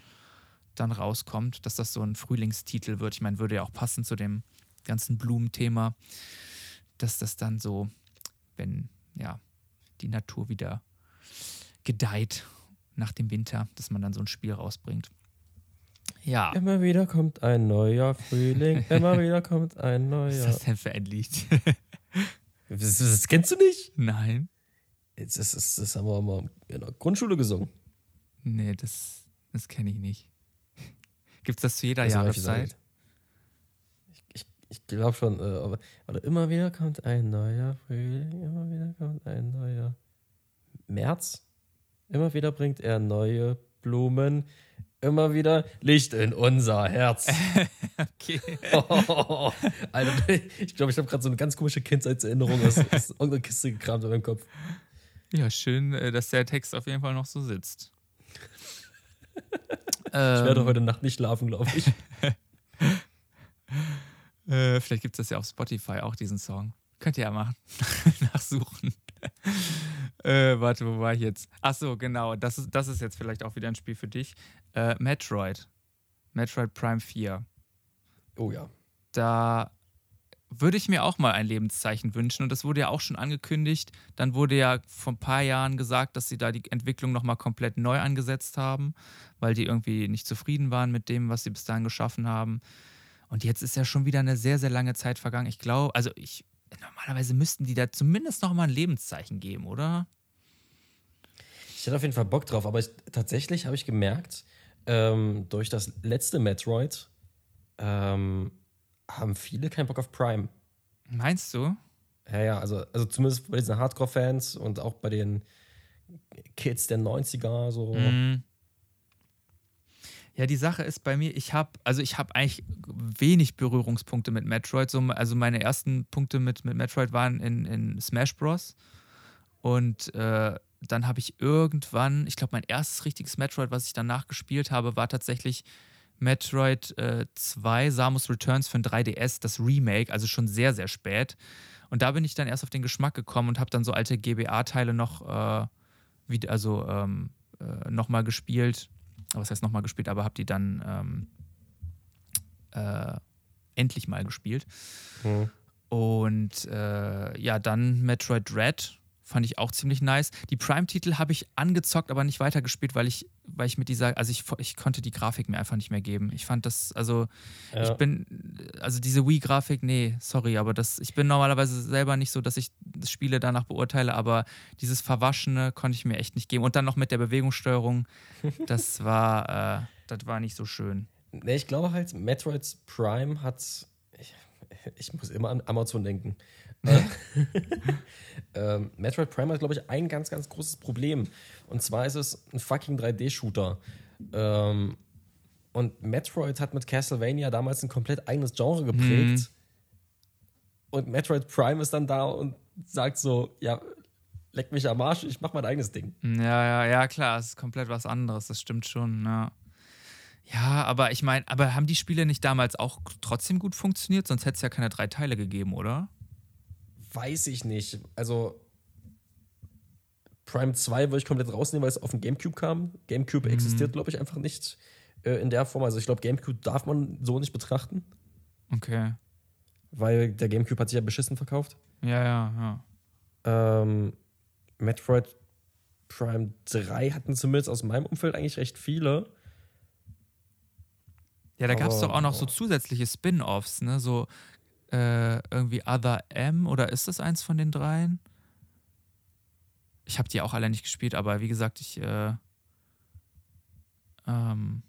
dann rauskommt, dass das so ein Frühlingstitel wird. Ich meine, würde ja auch passen zu dem ganzen Blumenthema, dass das dann so, wenn ja die Natur wieder gedeiht nach dem Winter, dass man dann so ein Spiel rausbringt. Ja. Immer wieder kommt ein neuer Frühling, immer wieder kommt ein neuer. Was ist das denn für ein Lied? das, das, kennst du nicht? Nein. Das, das, das haben wir mal in der Grundschule gesungen. Nee, das, das kenne ich nicht. Gibt es das zu jeder das Jahreszeit? Ich, ich, ich glaube schon, äh, aber, aber immer wieder kommt ein neuer Frühling, immer wieder kommt ein neuer März. Immer wieder bringt er neue Blumen. Immer wieder Licht in unser Herz. okay. Oh, Alter, ich glaube, ich habe gerade so eine ganz komische Kindheitserinnerung aus, aus irgendeiner Kiste gekramt in meinem Kopf. Ja, schön, äh, dass der Text auf jeden Fall noch so sitzt. ich werde ähm. heute Nacht nicht schlafen, glaube ich. äh, vielleicht gibt es das ja auf Spotify auch, diesen Song. Könnt ihr ja mal nachsuchen. Äh, warte, wo war ich jetzt? Ach so, genau. Das ist, das ist jetzt vielleicht auch wieder ein Spiel für dich. Äh, Metroid. Metroid Prime 4. Oh ja. Da würde ich mir auch mal ein Lebenszeichen wünschen. Und das wurde ja auch schon angekündigt. Dann wurde ja vor ein paar Jahren gesagt, dass sie da die Entwicklung nochmal komplett neu angesetzt haben, weil die irgendwie nicht zufrieden waren mit dem, was sie bis dahin geschaffen haben. Und jetzt ist ja schon wieder eine sehr, sehr lange Zeit vergangen. Ich glaube, also ich normalerweise müssten die da zumindest noch mal ein Lebenszeichen geben, oder? Ich hätte auf jeden Fall Bock drauf, aber ich, tatsächlich habe ich gemerkt, ähm, durch das letzte Metroid ähm, haben viele keinen Bock auf Prime. Meinst du? Ja, ja, also, also zumindest bei diesen Hardcore-Fans und auch bei den Kids der 90er, so. Mm. Ja, die Sache ist bei mir, ich habe, also ich habe eigentlich wenig Berührungspunkte mit Metroid. So, also meine ersten Punkte mit, mit Metroid waren in, in Smash Bros. Und äh, dann habe ich irgendwann, ich glaube, mein erstes richtiges Metroid, was ich danach gespielt habe, war tatsächlich Metroid äh, 2, Samus Returns für ein 3DS, das Remake, also schon sehr, sehr spät. Und da bin ich dann erst auf den Geschmack gekommen und habe dann so alte GBA-Teile noch, äh, wie, also ähm, äh, nochmal gespielt was heißt nochmal gespielt, aber habe die dann ähm, äh, endlich mal gespielt. Mhm. Und äh, ja, dann Metroid Dread fand ich auch ziemlich nice. Die Prime-Titel habe ich angezockt, aber nicht weitergespielt, weil ich, weil ich mit dieser, also ich, ich konnte die Grafik mir einfach nicht mehr geben. Ich fand das, also ja. ich bin, also diese Wii-Grafik, nee, sorry, aber das, ich bin normalerweise selber nicht so, dass ich Spiele danach beurteile, aber dieses Verwaschene konnte ich mir echt nicht geben. Und dann noch mit der Bewegungssteuerung, das war, äh, das war nicht so schön. Nee, ich glaube halt, Metroid Prime hat, ich, ich muss immer an Amazon denken. Äh, ähm, Metroid Prime hat, glaube ich, ein ganz, ganz großes Problem. Und zwar ist es ein fucking 3D-Shooter. Ähm, und Metroid hat mit Castlevania damals ein komplett eigenes Genre geprägt. Mhm. Und Metroid Prime ist dann da und sagt so: Ja, leck mich am Arsch, ich mach mein eigenes Ding. Ja, ja, ja, klar, es ist komplett was anderes, das stimmt schon, ja. Ja, aber ich meine, aber haben die Spiele nicht damals auch trotzdem gut funktioniert? Sonst hätte es ja keine drei Teile gegeben, oder? Weiß ich nicht. Also Prime 2 würde ich komplett rausnehmen, weil es auf dem GameCube kam. GameCube mhm. existiert, glaube ich, einfach nicht äh, in der Form. Also ich glaube, GameCube darf man so nicht betrachten. Okay. Weil der GameCube hat sich ja beschissen verkauft. Ja, ja, ja. Ähm, Metroid Prime 3 hatten zumindest aus meinem Umfeld eigentlich recht viele. Ja, da gab es doch auch noch so zusätzliche Spin-offs, ne? So äh, irgendwie Other M oder ist das eins von den dreien? Ich habe die auch alle nicht gespielt, aber wie gesagt, ich äh, ähm,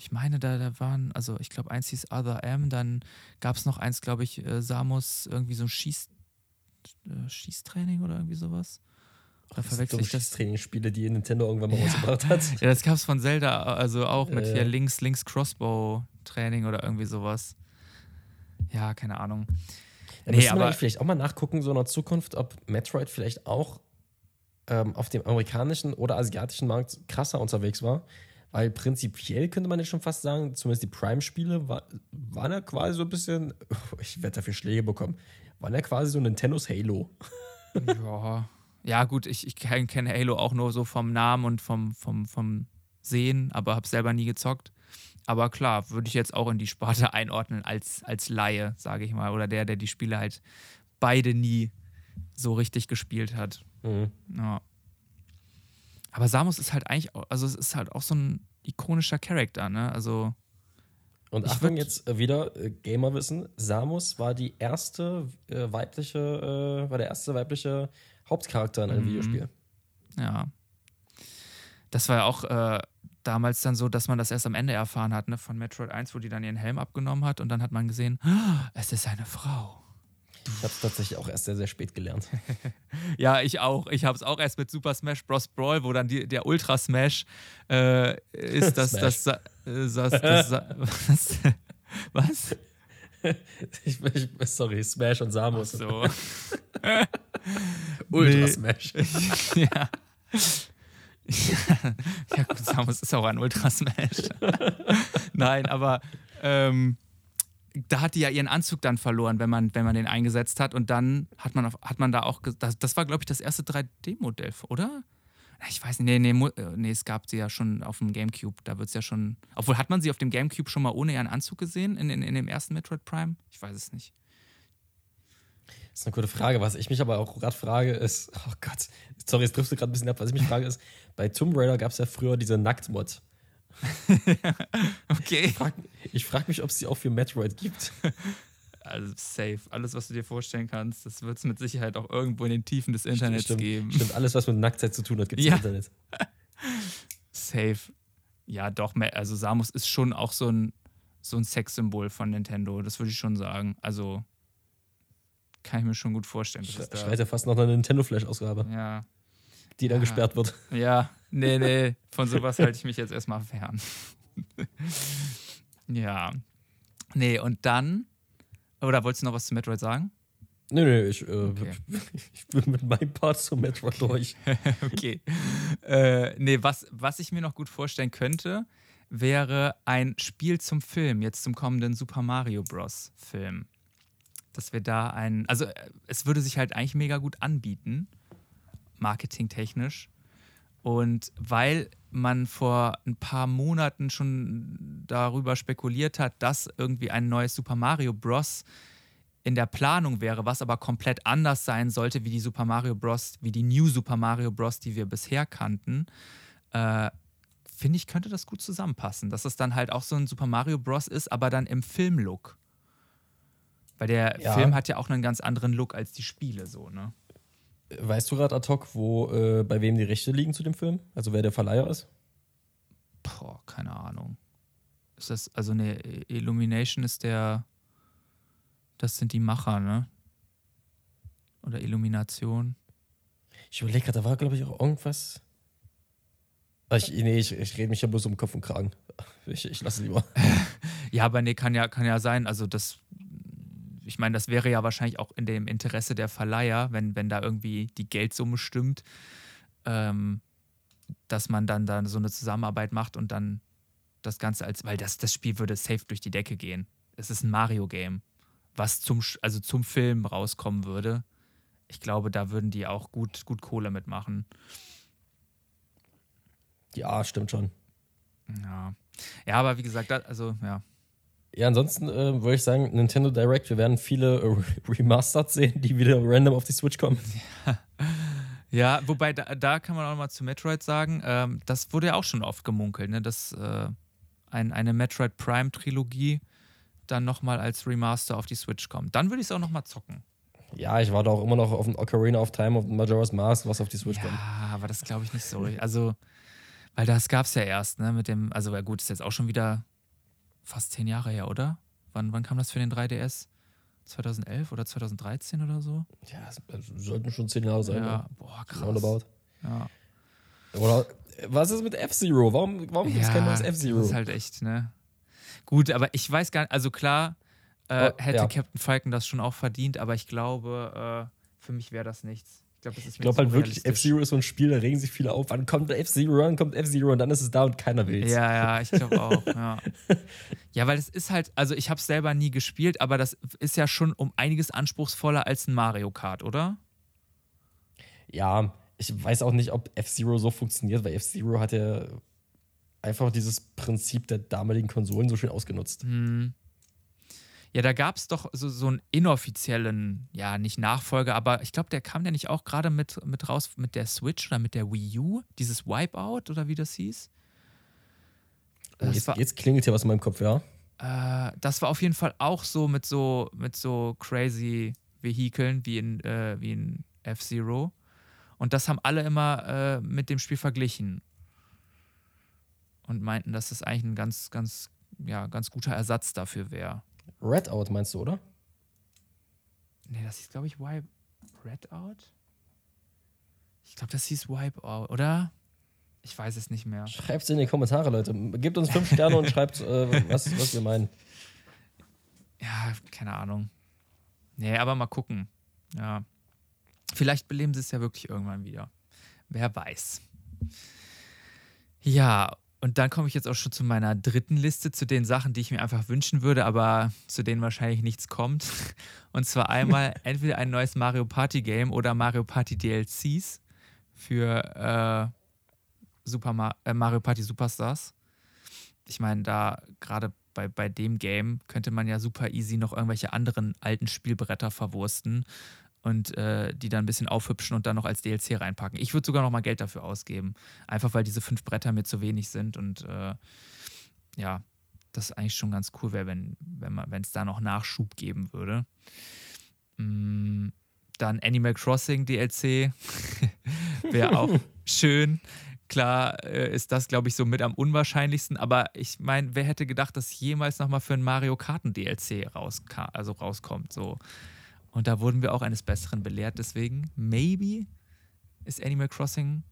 ich meine, da, da waren, also ich glaube, eins hieß Other M, dann gab es noch eins, glaube ich, äh, Samus, irgendwie so ein Schieß, äh, Schießtraining oder irgendwie sowas. Da verwechsel ich das. Trainingsspiele, die Nintendo irgendwann mal Ja. rausgebracht hat. Ja, das gab es von Zelda, also auch mit Ja, hier links, links Crossbow-Training oder irgendwie sowas. Ja, keine Ahnung. Ja, Nee, aber- vielleicht auch mal nachgucken, so in der Zukunft, ob Metroid vielleicht auch ähm, auf dem amerikanischen oder asiatischen Markt krasser unterwegs war. Weil prinzipiell könnte man ja schon fast sagen, zumindest die Prime-Spiele war, waren ja quasi so ein bisschen, ich werde dafür Schläge bekommen, waren ja quasi so Nintendos Halo. Ja. Ja, gut, ich, ich kenne Halo auch nur so vom Namen und vom, vom, vom Sehen, aber habe selber nie gezockt. Aber klar, würde ich jetzt auch in die Sparte einordnen als, als Laie, sage ich mal. Oder der, der die Spiele halt beide nie so richtig gespielt hat. Mhm. Ja. Aber Samus ist halt eigentlich, auch, also es ist halt auch so ein ikonischer Charakter, ne? Also, Und Ich Achtung, jetzt äh, wieder äh, Gamerwissen. Samus war die erste äh, weibliche, äh, war der erste weibliche Hauptcharakter in einem Mhm. Videospiel. ja. Das war ja auch äh, damals dann so, dass man das erst am Ende erfahren hat, ne? Von Metroid 1, wo die dann ihren Helm abgenommen hat und dann hat man gesehen, "Ah, es ist eine Frau. Ich habe es tatsächlich auch erst sehr, sehr spät gelernt. Ja, ich auch. Ich habe es auch erst mit Super Smash Bros. Brawl, wo dann die, der Ultra Smash äh, ist, das, das, Smash. das, das, das, das, was? ich, ich, sorry, Smash und Ach Samus. so. Ultra. Smash. ja. ja, gut, Samus ist auch ein Ultra Smash. Nein, aber ähm, da hat die ja ihren Anzug dann verloren, wenn man, wenn man den eingesetzt hat. Und dann hat man, auf, hat man da auch, das, das war, glaube ich, das erste 3D-Modell, oder? Ich weiß nicht, nee, nee, äh, nee, es gab sie ja schon auf dem Gamecube. Da wird es ja schon. Obwohl, hat man sie auf dem Gamecube schon mal ohne ihren Anzug gesehen in, in, in dem ersten Metroid Prime? Ich weiß es nicht. Das ist eine gute Frage. Was ich mich aber auch gerade frage, ist, oh Gott, sorry, es triffst du gerade ein bisschen ab. Was ich mich frage, ist, bei Tomb Raider gab es ja früher diese Nacktmod. Okay. Frag, ich frage mich, ob es die auch für Metroid gibt. Also safe. Alles, was du dir vorstellen kannst, das wird es mit Sicherheit auch irgendwo in den Tiefen des Internets stimmt, geben. Stimmt, alles, was mit Nacktheit zu tun hat, gibt es Ja. im Internet. Safe. Ja, doch, also Samus ist schon auch so ein, so ein Sexsymbol von Nintendo, das würde ich schon sagen. Also kann ich mir schon gut vorstellen. es da, Schreit ja fast nach einer Nintendo Flash-Ausgabe, ja, die dann Ja. gesperrt wird. ja, nee, nee, von sowas halte ich mich jetzt erstmal fern. ja. Nee, und dann, oder wolltest du noch was zu Metroid sagen? Nö, nö, ich, äh, Okay. ich bin mit meinem Part zum Metroid durch. okay. Äh, nee, was, was ich mir noch gut vorstellen könnte, wäre ein Spiel zum Film, jetzt zum kommenden Super Mario Bros. Film. Dass wir da ein, also äh, es würde sich halt eigentlich mega gut anbieten, marketingtechnisch. Und weil man vor ein paar Monaten schon darüber spekuliert hat, dass irgendwie ein neues Super Mario Bros. in der Planung wäre, was aber komplett anders sein sollte wie die Super Mario Bros., wie die New Super Mario Bros., die wir bisher kannten, äh, finde ich, könnte das gut zusammenpassen. Dass es dann halt auch so ein Super Mario Bros. ist, aber dann im Filmlook. Weil der Ja. Film hat ja auch einen ganz anderen Look als die Spiele so, ne? Weißt du gerade ad hoc, wo, äh, bei wem die Rechte liegen zu dem Film? Also wer der Verleiher ist? Boah, keine Ahnung. Ist das, also ne, Illumination ist der, das sind die Macher, ne? Oder Illumination. Ich überlege gerade, da war, glaube ich, auch irgendwas. Ah, Ich, nee, ich, ich rede mich ja bloß um Kopf und Kragen. Ich, ich lasse lieber. Ja, aber nee, kann ja, kann ja sein. Also das, ich meine, das wäre ja wahrscheinlich auch in dem Interesse der Verleiher, wenn, wenn da irgendwie die Geldsumme stimmt, ähm, dass man dann, dann so eine Zusammenarbeit macht und dann das Ganze als, weil das, das Spiel würde safe durch die Decke gehen. Es ist ein Mario-Game, was zum, also zum Film rauskommen würde. Ich glaube, da würden die auch gut, gut Kohle mitmachen. Ja, stimmt schon. Ja. Ja, aber wie gesagt, da, also ja. Ja, ansonsten äh, würde ich sagen, Nintendo Direct, wir werden viele äh, Remastered sehen, die wieder random auf die Switch kommen. Ja, wobei da, da kann man auch mal zu Metroid sagen, ähm, das wurde ja auch schon oft gemunkelt, ne? dass äh, ein, eine Metroid Prime Trilogie dann nochmal als Remaster auf die Switch kommt. Dann würde ich es auch nochmal zocken. Ja, ich warte auch immer noch auf ein Ocarina of Time und Majora's Mask, was auf die Switch ja, kommt. Ja, aber das glaube ich nicht so. Also, weil das gab es ja erst, ne? Mit dem, also ja gut, ist jetzt auch schon wieder fast zehn Jahre her, oder? Wann, wann kam das für den 3DS? 2011 oder 2013 oder so? Ja, es sollten schon zehn Jahre sein. Ja, boah, krass. Roundabout. Ja. Oder was ist mit F-Zero? Warum, warum gibt es ja, kein neues F-Zero? Das ist halt echt, ne? Gut, aber ich weiß gar nicht, also klar, äh, Oh, hätte ja. Captain Falcon das schon auch verdient, aber ich glaube, äh, für mich wäre das nichts. Ich glaube, glaube halt wirklich, F-Zero ist so ein Spiel, da regen sich viele auf. Wann kommt F-Zero, wann kommt F-Zero und dann ist es da und keiner will's. Ja, ja, ich glaube auch, ja. Ja, weil es ist halt, also ich habe es selber nie gespielt, aber das ist ja schon um einiges anspruchsvoller als ein Mario Kart, oder? Ja, ich weiß auch nicht, ob F-Zero so funktioniert, weil F-Zero hat ja einfach dieses Prinzip der damaligen Konsolen so schön ausgenutzt. Hm. Ja, da gab es doch so, so einen inoffiziellen, ja, nicht Nachfolger, aber ich glaube, der kam ja nicht auch gerade mit, mit raus mit der Switch oder mit der Wii U, dieses Wipeout oder wie das hieß. Das jetzt, war, jetzt klingelt hier was in meinem Kopf, ja. äh, das war auf jeden Fall auch so mit so, mit so crazy Vehikeln wie in, äh, wie in F-Zero. Und das haben alle immer äh, mit dem Spiel verglichen. Und meinten, dass das eigentlich ein ganz, ganz, ja, ganz guter Ersatz dafür wäre. Redout meinst du, oder? Nee, das hieß, glaube ich, Wipe. Redout? Ich glaube, das hieß Wipeout, oder? Ich weiß es nicht mehr. Schreibt's in die Kommentare, Leute. Gebt uns fünf Sterne und schreibt, äh, was, was wir meinen. Ja, keine Ahnung. Nee, aber mal gucken. Ja. Vielleicht beleben sie es ja wirklich irgendwann wieder. Wer weiß. Ja, und dann komme ich jetzt auch schon zu meiner dritten Liste, zu den Sachen, die ich mir einfach wünschen würde, aber zu denen wahrscheinlich nichts kommt. Und zwar einmal entweder ein neues Mario Party Game oder Mario Party DLCs für äh, Super Ma äh, Mario Party Superstars. Ich meine, da gerade bei, bei dem Game könnte man ja super easy noch irgendwelche anderen alten Spielbretter verwursten und äh, die dann ein bisschen aufhübschen und dann noch als DLC reinpacken. Ich würde sogar noch mal Geld dafür ausgeben. Einfach weil diese fünf Bretter mir zu wenig sind und äh, ja, das eigentlich schon ganz cool wäre, wenn es wenn es da noch Nachschub geben würde. Mm, dann Animal Crossing DLC wäre auch schön. Klar äh, ist das, glaube ich, so mit am unwahrscheinlichsten, aber ich meine, wer hätte gedacht, dass jemals nochmal für ein Mario Karten DLC rauska also rauskommt, so. Und da wurden wir auch eines Besseren belehrt, deswegen, maybe ist Animal Crossing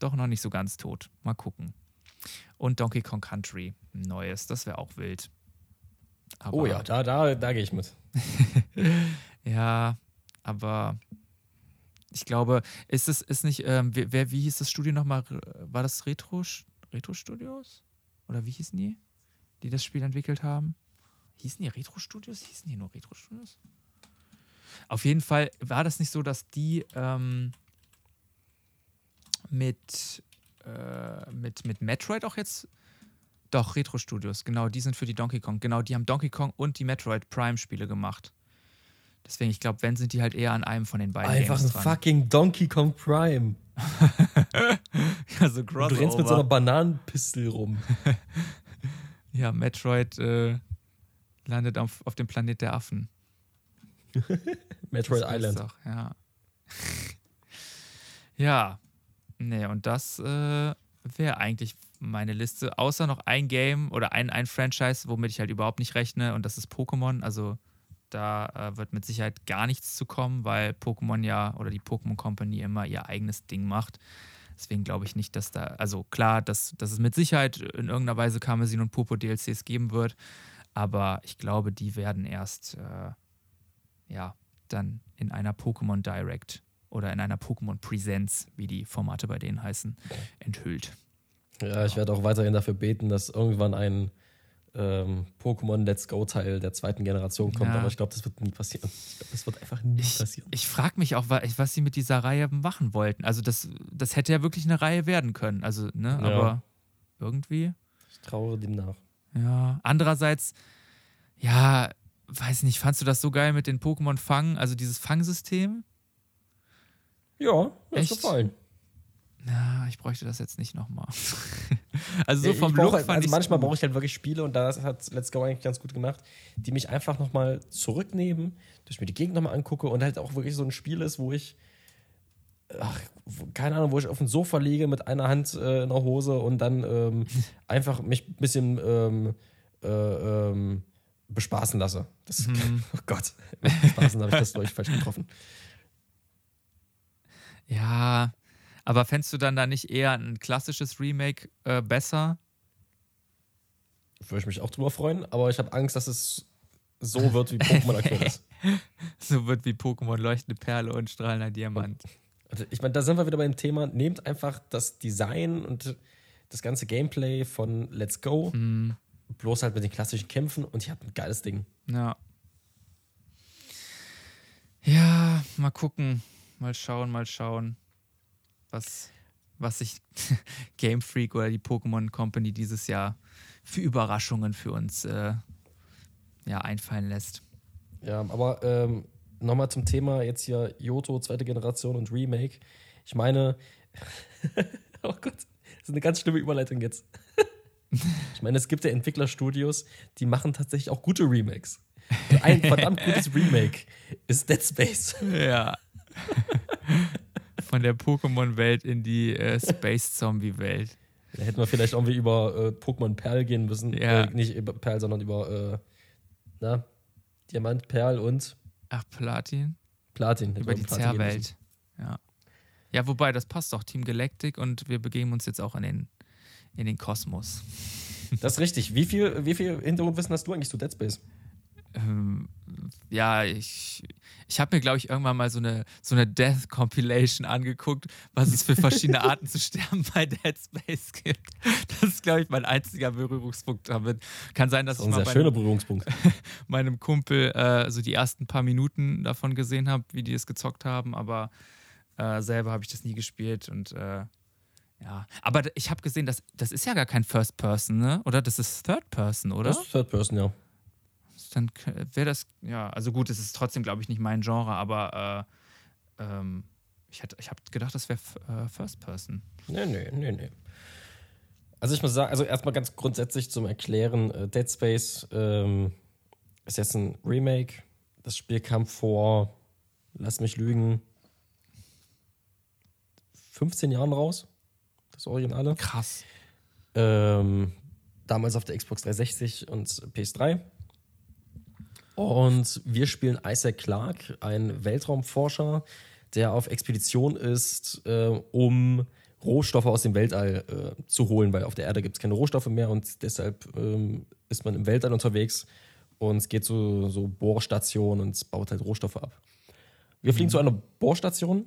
doch noch nicht so ganz tot. Mal gucken. Und Donkey Kong Country, ein neues, das wäre auch wild. Aber, Oh ja, da, da, da gehe ich mit. Ja, aber ich glaube, ist es ist nicht, ähm, wer, wer, wie hieß das Studio nochmal? War das Retro, Retro Studios? Oder wie hießen die, die das Spiel entwickelt haben? Hießen die Retro Studios? Hießen die nur Retro Studios? Auf jeden Fall war das nicht so, dass die ähm, mit, äh, mit, mit Metroid auch jetzt. Doch, Retro Studios, genau, die sind für die Donkey Kong. Genau, die haben Donkey Kong und die Metroid Prime-Spiele gemacht. Deswegen, ich glaube, wenn sind die halt eher an einem von den beiden Einfach Games ein dran. fucking Donkey Kong Prime. ja, so du rennst mit so einer. Bananenpistel rum. Ja, Metroid äh, landet auf, auf dem Planet der Affen. Metroid Island. Doch, ja. ja. Nee, und das äh, wäre eigentlich meine Liste. Außer noch ein Game oder ein, ein Franchise, womit ich halt überhaupt nicht rechne, und das ist Pokémon. Also da äh, wird mit Sicherheit gar nichts zu kommen, weil Pokémon ja oder die Pokémon Company immer ihr eigenes Ding macht. Deswegen glaube ich nicht, dass da, also klar, dass, dass es mit Sicherheit in irgendeiner Weise Karmesin und Popo DLCs geben wird, aber ich glaube, die werden erst, äh, ja, dann in einer Pokémon Direct oder in einer Pokémon Presents, wie die Formate bei denen heißen, enthüllt. Ja, ich werde auch weiterhin dafür beten, dass irgendwann ein ähm, Pokémon Let's Go Teil der zweiten Generation kommt, Ja. aber ich glaube, das wird nie passieren. Ich glaube, das wird einfach nie Ich, passieren. ich frage mich auch, wa- was sie mit dieser Reihe machen wollten. Also das, das hätte ja wirklich eine Reihe werden können. Also, ne, Ja. aber irgendwie. Ich trauere dem nach. Ja, andererseits, ja, weiß nicht, fandst du das so geil mit den Pokémon Fangen, also dieses Fangsystem? Ja, mir ist Echt? gefallen. Na, ich bräuchte das jetzt nicht nochmal. also so vom ich Look halt, fand also manchmal brauche ich halt wirklich Spiele und das hat Let's Go eigentlich ganz gut gemacht, die mich einfach nochmal zurücknehmen, dass ich mir die Gegend nochmal angucke und halt auch wirklich so ein Spiel ist, wo ich, ach, keine Ahnung, wo ich auf dem Sofa liege mit einer Hand äh, in der Hose und dann ähm, einfach mich ein bisschen ähm, äh, ähm, bespaßen lasse. Das, Mhm. Oh Gott, bespaßen habe ich das durch falsch getroffen. Ja, aber fändest du dann da nicht eher ein klassisches Remake äh, besser? Würde ich mich auch drüber freuen, aber ich habe Angst, dass es so wird, wie Pokémon ist. So wird wie Pokémon leuchtende Perle und strahlender Diamant. Also ich meine, da sind wir wieder beim Thema. Nehmt einfach das Design und das ganze Gameplay von Let's Go, Hm, bloß halt mit den klassischen Kämpfen und ihr habt ein geiles Ding. ja. Ja, mal gucken. Mal schauen, mal schauen, was, was sich Game Freak oder die Pokémon Company dieses Jahr für Überraschungen für uns äh, ja, einfallen lässt. Ja, aber ähm, nochmal zum Thema jetzt hier Yoto, zweite Generation und Remake. Ich meine, oh Gott, das ist eine ganz schlimme Überleitung jetzt. ich meine, es gibt ja Entwicklerstudios, die machen tatsächlich auch gute Remakes. Und ein verdammt gutes Remake ist Dead Space. Ja. Von der Pokémon-Welt in die äh, Space-Zombie-Welt. Da hätten wir vielleicht irgendwie über äh, Pokémon Perl gehen müssen. Ja. Äh, nicht über Perl, sondern über äh, na, Diamant, Perl und Ach, Platin? Platin. Über die. Zerrwelt. Ja. Ja, wobei, das passt doch. Team Galactic und wir begeben uns jetzt auch in den, in den Kosmos. Das ist richtig. Wie viel, wie viel Hintergrundwissen hast du eigentlich zu Dead Space? Ähm, ja, ich, ich habe mir, glaube ich, irgendwann mal so eine, so eine Death Compilation angeguckt, was es für verschiedene Arten zu sterben bei Dead Space gibt. Das ist, glaube ich, mein einziger Berührungspunkt damit. Kann sein, dass Das ist ich ein mal sehr schöner Berührungspunkt. meinem Kumpel äh, so die ersten paar Minuten davon gesehen habe, wie die es gezockt haben, aber äh, selber habe ich das nie gespielt und äh, ja. Aber ich habe gesehen, dass, das ist ja gar kein First Person, ne? Oder das ist Third Person, oder? Das ist Third Person, ja. dann wäre das, ja, also gut, es ist trotzdem, glaube ich, nicht mein Genre, aber äh, ähm, ich, ich habe gedacht, das wäre äh, First Person. Nee, nee, nee, nee. Also ich muss sagen, also erstmal ganz grundsätzlich zum Erklären, äh, Dead Space ähm, ist jetzt ein Remake. Das Spiel kam vor, lass mich lügen, 15 Jahren raus. Das Originale. Krass. Ähm, damals auf der Xbox 360 und PS3. Und wir spielen Isaac Clarke, ein Weltraumforscher, der auf Expedition ist, äh, um Rohstoffe aus dem Weltall äh, zu holen, weil auf der Erde gibt es keine Rohstoffe mehr und deshalb ähm, ist man im Weltall unterwegs und geht zu so Bohrstationen und baut halt Rohstoffe ab. Wir fliegen zu einer Bohrstation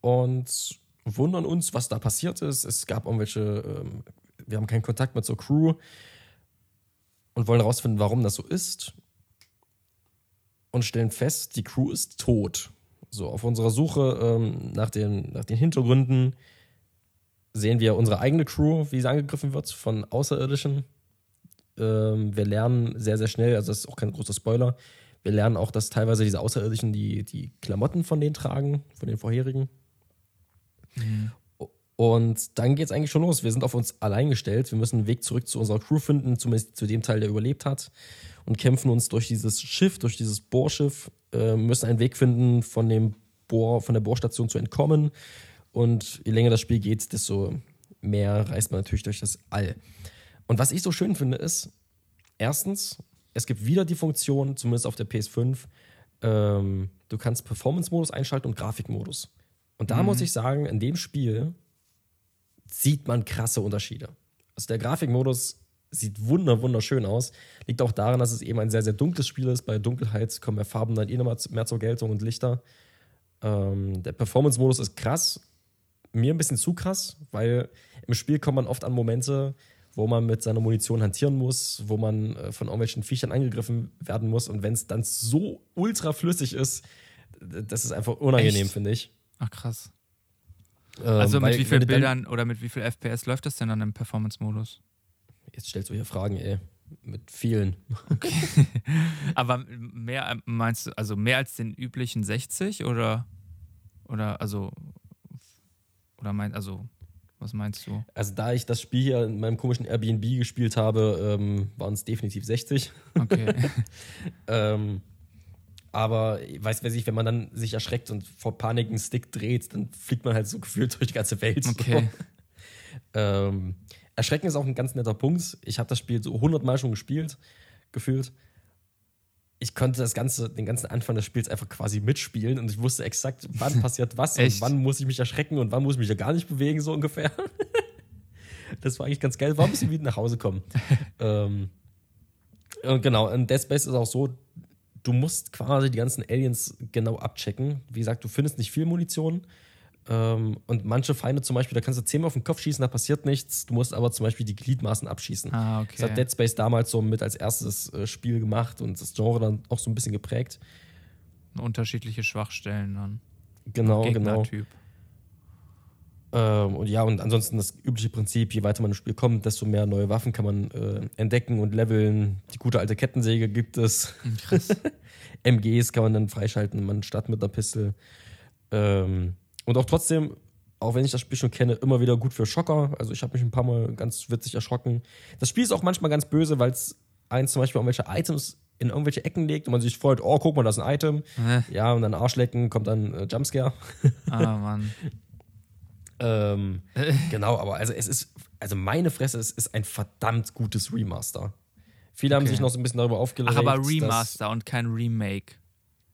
und wundern uns, was da passiert ist. Es gab irgendwelche, ähm, wir haben keinen Kontakt mit zur Crew und wollen herausfinden, warum das so ist. Und stellen fest, die Crew ist tot. So, auf unserer Suche ähm, nach, den, nach den Hintergründen sehen wir unsere eigene Crew, wie sie angegriffen wird von Außerirdischen. Ähm, wir lernen sehr, sehr schnell, also das ist auch kein großer Spoiler, wir lernen auch, dass teilweise diese Außerirdischen die, die Klamotten von denen tragen, von den vorherigen. Und dann geht es eigentlich schon los. Wir sind auf uns allein gestellt. Wir müssen einen Weg zurück zu unserer Crew finden, zumindest zu dem Teil, der überlebt hat. Und kämpfen uns durch dieses Schiff, durch dieses Bohrschiff, äh, müssen einen Weg finden, von, dem Bohr, von der Bohrstation zu entkommen. Und je länger das Spiel geht, desto mehr reist man natürlich durch das All. Und was ich so schön finde, ist, erstens, es gibt wieder die Funktion, zumindest auf der PS5, ähm, du kannst Performance-Modus einschalten und Grafikmodus. Und da muss ich sagen, in dem Spiel sieht man krasse Unterschiede. Also der Grafikmodus sieht wunder, wunderschön aus. Liegt auch daran, dass es eben ein sehr, sehr dunkles Spiel ist. Bei Dunkelheit kommen ja Farben dann eh noch mal mehr zur Geltung und Lichter. Ähm, der Performance-Modus ist krass. Mir ein bisschen zu krass, weil im Spiel kommt man oft an Momente, wo man mit seiner Munition hantieren muss, wo man äh, von irgendwelchen Viechern angegriffen werden muss. Und wenn es dann so ultra flüssig ist, das ist einfach unangenehm, finde ich. Ach krass. Ähm, Also weil mit wie wenn vielen Bildern oder mit wie viel FPS läuft das denn dann im Performance-Modus? Jetzt stellst du hier Fragen, ey. Mit vielen. Aber mehr meinst du, also mehr als den üblichen 60 oder? Oder also oder mein, also was meinst du? Also da ich das Spiel hier in meinem komischen Airbnb gespielt habe, ähm, waren es definitiv 60. Okay. ähm, aber weiß wer sich, wenn man dann sich erschreckt und vor Panik einen Stick dreht, dann fliegt man halt so gefühlt durch die ganze Welt. Okay. ähm, Erschrecken ist auch ein ganz netter Punkt. Ich habe das Spiel so 100 Mal schon gespielt, gefühlt. Ich konnte das ganze, den ganzen Anfang des Spiels einfach quasi mitspielen und ich wusste exakt, wann passiert was und wann muss ich mich erschrecken und wann muss ich mich ja gar nicht bewegen, so ungefähr. das war eigentlich ganz geil. War ein bisschen wie nach Hause kommen. ähm, und genau, in Dead Space ist auch so, du musst quasi die ganzen Aliens genau abchecken. Wie gesagt, du findest nicht viel Munition. Ähm, und manche Feinde zum Beispiel, da kannst du zehnmal auf den Kopf schießen, da passiert nichts. Du musst aber zum Beispiel die Gliedmaßen abschießen. Ah, okay. Das hat Dead Space damals so mit als erstes äh, Spiel gemacht und das Genre dann auch so ein bisschen geprägt. Unterschiedliche Schwachstellen dann. Genau, genau. Ähm, und ja, und ansonsten das übliche Prinzip, je weiter man im Spiel kommt, desto mehr neue Waffen kann man äh, entdecken und leveln. Die gute alte Kettensäge gibt es. Krass. MGs kann man dann freischalten, man startet mit einer Pistole. Ähm, und auch trotzdem, auch wenn ich das Spiel schon kenne, immer wieder gut für Schocker. Also ich habe mich ein paar Mal ganz witzig erschrocken. Das Spiel ist auch manchmal ganz böse, weil es eins zum Beispiel irgendwelche Items in irgendwelche Ecken legt und man sich freut, oh, guck mal, das ist ein Item. Äh. Ja, und dann Arschlecken, kommt dann äh, Jumpscare. Ah, Mann. ähm, genau, aber also es ist, also meine Fresse, es ist ein verdammt gutes Remaster. Viele haben Okay. sich noch so ein bisschen darüber aufgeregt. Ach, aber dass- Remaster und kein Remake.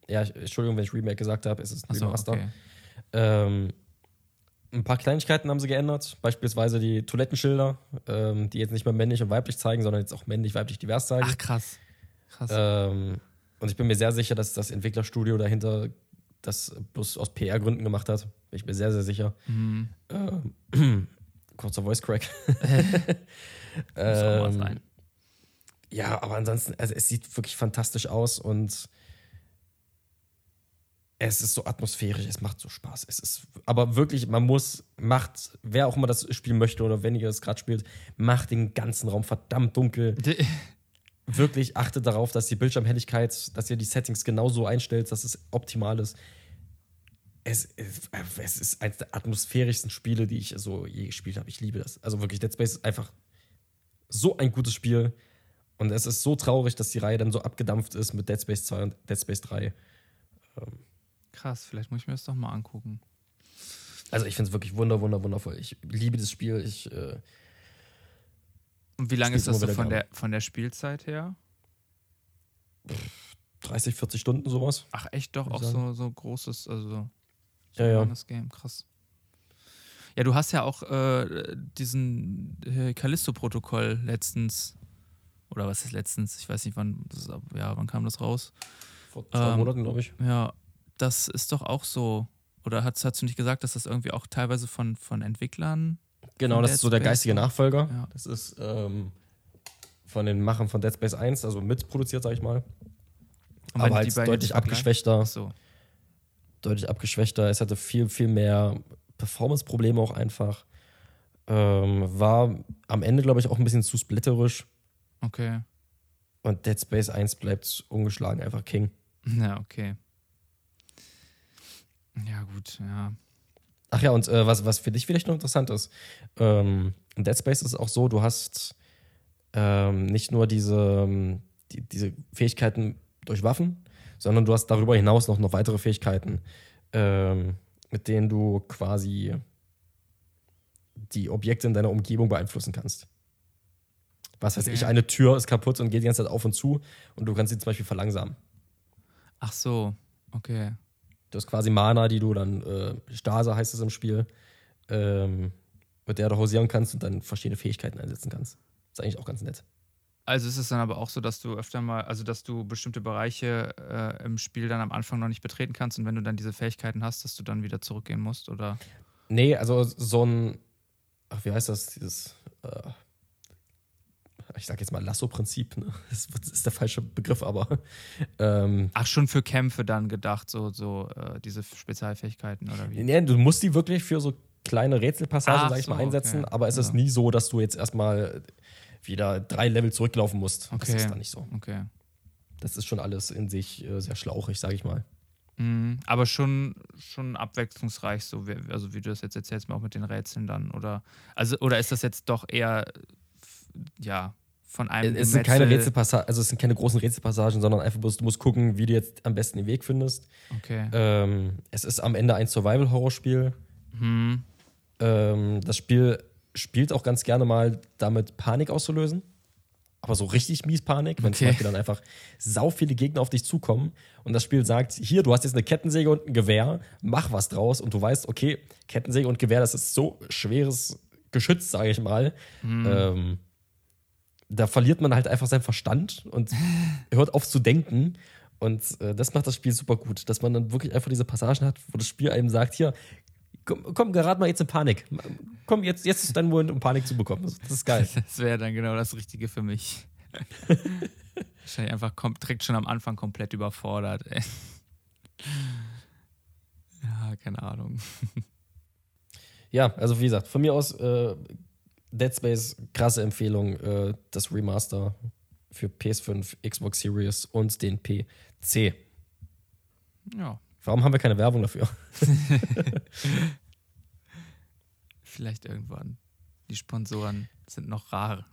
Ja, Entschuldigung, wenn ich Remake gesagt habe, es ist ein Achso, Remaster. okay. Ähm, ein paar Kleinigkeiten haben sie geändert, beispielsweise die Toilettenschilder, ähm, die jetzt nicht mehr männlich und weiblich zeigen, sondern jetzt auch männlich-weiblich divers zeigen. Ach, krass. Krass. Ähm, und ich bin mir sehr sicher, dass das Entwicklerstudio dahinter das bloß aus PR-Gründen gemacht hat. Bin ich mir sehr, sehr sicher. Mhm. Ähm, kurzer Voice Crack. Muss auch mal Ähm, sein. Ja, aber ansonsten, also es sieht wirklich fantastisch aus und es ist so atmosphärisch, es macht so Spaß. Es ist, aber wirklich, man muss, macht, wer auch immer das spielen möchte oder wenn ihr es gerade spielt, macht den ganzen Raum verdammt dunkel. Wirklich achtet darauf, dass die Bildschirmhelligkeit, dass ihr die Settings genau so einstellt, dass es optimal ist. Es, es, es ist eines der atmosphärischsten Spiele, die ich so je gespielt habe. Ich liebe das. Also wirklich, Dead Space ist einfach so ein gutes Spiel. Und es ist so traurig, dass die Reihe dann so abgedampft ist mit Dead Space 2 und Dead Space 3. Krass, vielleicht muss ich mir das doch mal angucken. Also ich finde es wirklich wunder, wunder, wundervoll. Ich liebe das Spiel. Ich, äh, Und wie lange ist das so von der, von der Spielzeit her? 30, 40 Stunden sowas. Ach, echt doch auch so, so großes, also so Ja, ja. Game, krass. Ja, du hast ja auch äh, diesen äh, Callisto-Protokoll letztens, oder was ist letztens? Ich weiß nicht, wann, das ja, wann kam das raus? Vor zwei Ähm, Monaten, glaube ich. Ja, das ist doch auch so. Oder hast, hast du nicht gesagt, dass das irgendwie auch teilweise von, von Entwicklern? Genau, das Dead ist so der Space geistige. Nachfolger. Ja. Das ist ähm, von den Machern von Dead Space 1, also mitproduziert, sag ich mal. Und Aber halt deutlich abgeschwächter. So. Deutlich abgeschwächter. Es hatte viel, viel mehr Performance-Probleme auch einfach. Ähm, war am Ende, glaube ich, auch ein bisschen zu splitterisch. Okay. Und Dead Space 1 bleibt ungeschlagen einfach King. Ja, okay. Ja, gut, ja. Ach ja, und äh, was, was für dich vielleicht noch interessant ist, ähm, in Dead Space ist es auch so, du hast ähm, nicht nur diese, ähm, die, diese Fähigkeiten durch Waffen, sondern du hast darüber hinaus noch, noch weitere Fähigkeiten, ähm, mit denen du quasi die Objekte in deiner Umgebung beeinflussen kannst. Was weiß Okay. ich, eine Tür ist kaputt und geht die ganze Zeit auf und zu und du kannst sie zum Beispiel verlangsamen. Ach so, okay. Du hast quasi Mana, die du dann, äh, Stase heißt es im Spiel, ähm, mit der du hausieren kannst und dann verschiedene Fähigkeiten einsetzen kannst. ist eigentlich auch ganz nett. Also ist es dann aber auch so, dass du öfter mal, also dass du bestimmte Bereiche äh, im Spiel dann am Anfang noch nicht betreten kannst und wenn du dann diese Fähigkeiten hast, dass du dann wieder zurückgehen musst, oder? Nee, also so ein, ach, wie heißt das, dieses, äh, ich sag jetzt mal Lasso-Prinzip, ne? das ist der falsche Begriff, aber ähm, Ach, schon für Kämpfe dann gedacht, so, so äh, diese Spezialfähigkeiten oder wie? nee, du musst die wirklich für so kleine Rätselpassagen, sag ich mal, so, einsetzen, okay. aber es ist Ja. nie so, dass du jetzt erstmal wieder drei Level zurücklaufen musst. Okay. Das ist dann nicht so. Okay. Das ist schon alles in sich äh, sehr schlauchig, sag ich mal. Mhm, aber schon, schon abwechslungsreich, so wie, also wie du das jetzt erzählst, auch mit den Rätseln dann, oder also oder ist das jetzt doch eher ja von einem Es sind keine Rätselpassagen, also es sind keine großen Rätselpassagen, sondern einfach bloß, du musst gucken, wie du jetzt am besten den Weg findest. Okay. Ähm, es ist am Ende ein Survival-Horror-Spiel. Mhm. Ähm, das Spiel spielt auch ganz gerne mal damit, Panik auszulösen. Aber so richtig mies Panik, wenn Okay. zum Beispiel dann einfach sau viele Gegner auf dich zukommen und das Spiel sagt, hier, du hast jetzt eine Kettensäge und ein Gewehr, mach was draus und du weißt, okay, Kettensäge und Gewehr, das ist so schweres Geschütz, sage ich mal. Ähm, da verliert man halt einfach seinen Verstand und hört auf zu denken. Und äh, das macht das Spiel super gut, dass man dann wirklich einfach diese Passagen hat, wo das Spiel einem sagt, hier, komm, komm gerad mal jetzt in Panik. Komm, jetzt, jetzt ist dein Moment, um Panik zu bekommen. Das, das ist geil. Das wäre dann genau das Richtige für mich. Wahrscheinlich einfach direkt schon am Anfang komplett überfordert. Ey. Ja, keine Ahnung. Ja, also wie gesagt, von mir aus äh, Dead Space, krasse Empfehlung, äh, das Remaster für PS5, Xbox Series und den PC. Ja, Warum haben wir keine Werbung dafür? vielleicht irgendwann. Die Sponsoren sind noch rar.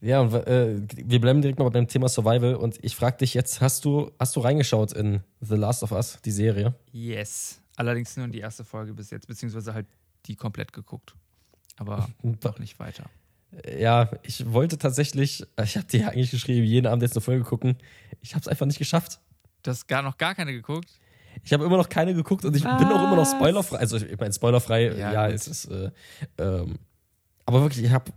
Ja, und äh, wir bleiben direkt mal beim Thema Survival und ich frage dich jetzt, hast du, hast du reingeschaut in The Last of Us, die Serie? Yes. Allerdings nur in die erste Folge bis jetzt, beziehungsweise halt die komplett geguckt. Aber doch nicht weiter. Ja, ich wollte tatsächlich, ich habe dir ja eigentlich geschrieben, jeden Abend jetzt eine Folge gucken. Ich habe es einfach nicht geschafft. Du hast gar noch gar keine geguckt? Ich habe immer noch keine geguckt und ich bin auch immer noch Was? spoilerfrei. Also ich meine, spoilerfrei, Ja, ja, es ist, äh, ähm, aber wirklich, ich habe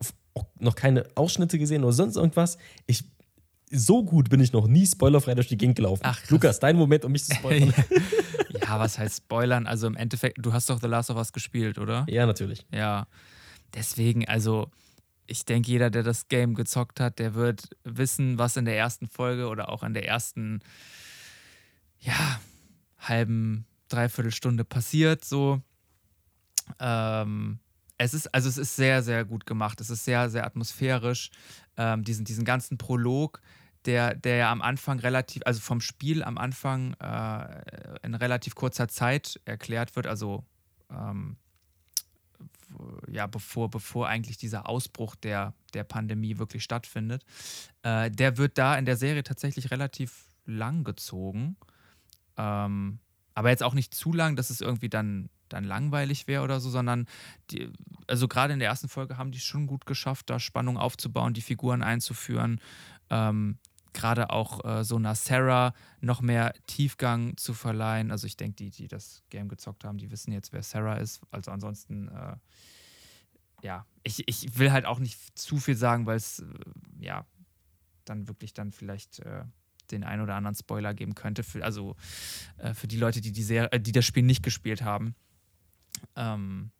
noch keine Ausschnitte gesehen oder sonst irgendwas. Ich, so gut bin ich noch nie spoilerfrei durch die Gegend gelaufen. Ach, krass. Lukas, dein Moment, um mich zu spoilern. ja, was heißt Spoilern? Also im Endeffekt, du hast doch The Last of Us gespielt, oder? ja, natürlich. Ja. Deswegen, also, ich denke, jeder, der das Game gezockt hat, der wird wissen, was in der ersten Folge oder auch in der ersten, ja, halben, dreiviertel Stunde passiert, so. Ähm, es ist, also es ist sehr, sehr gut gemacht. Es ist sehr, sehr atmosphärisch. Ähm, diesen, diesen ganzen Prolog, der, der ja am Anfang relativ, also vom Spiel am Anfang äh, in relativ kurzer Zeit erklärt wird, also ähm, ja, bevor, bevor eigentlich dieser Ausbruch der, der Pandemie wirklich stattfindet, äh, der wird da in der Serie tatsächlich relativ lang gezogen. Ähm, aber jetzt auch nicht zu lang, dass es irgendwie dann, dann langweilig wäre oder so, sondern die, also gerade in der ersten Folge haben die es schon gut geschafft, da Spannung aufzubauen, die Figuren einzuführen. Ähm, gerade auch äh, so einer Sarah noch mehr Tiefgang zu verleihen. Also ich denke, die, die das Game gezockt haben, die wissen jetzt, wer Sarah ist. Also ansonsten, äh, ja, ich, ich will halt auch nicht zu viel sagen, weil es, äh, ja, dann wirklich dann vielleicht äh, den ein oder anderen Spoiler geben könnte. Für, also äh, für die Leute, die, die, Serie, äh, die das Spiel nicht gespielt haben. Ähm,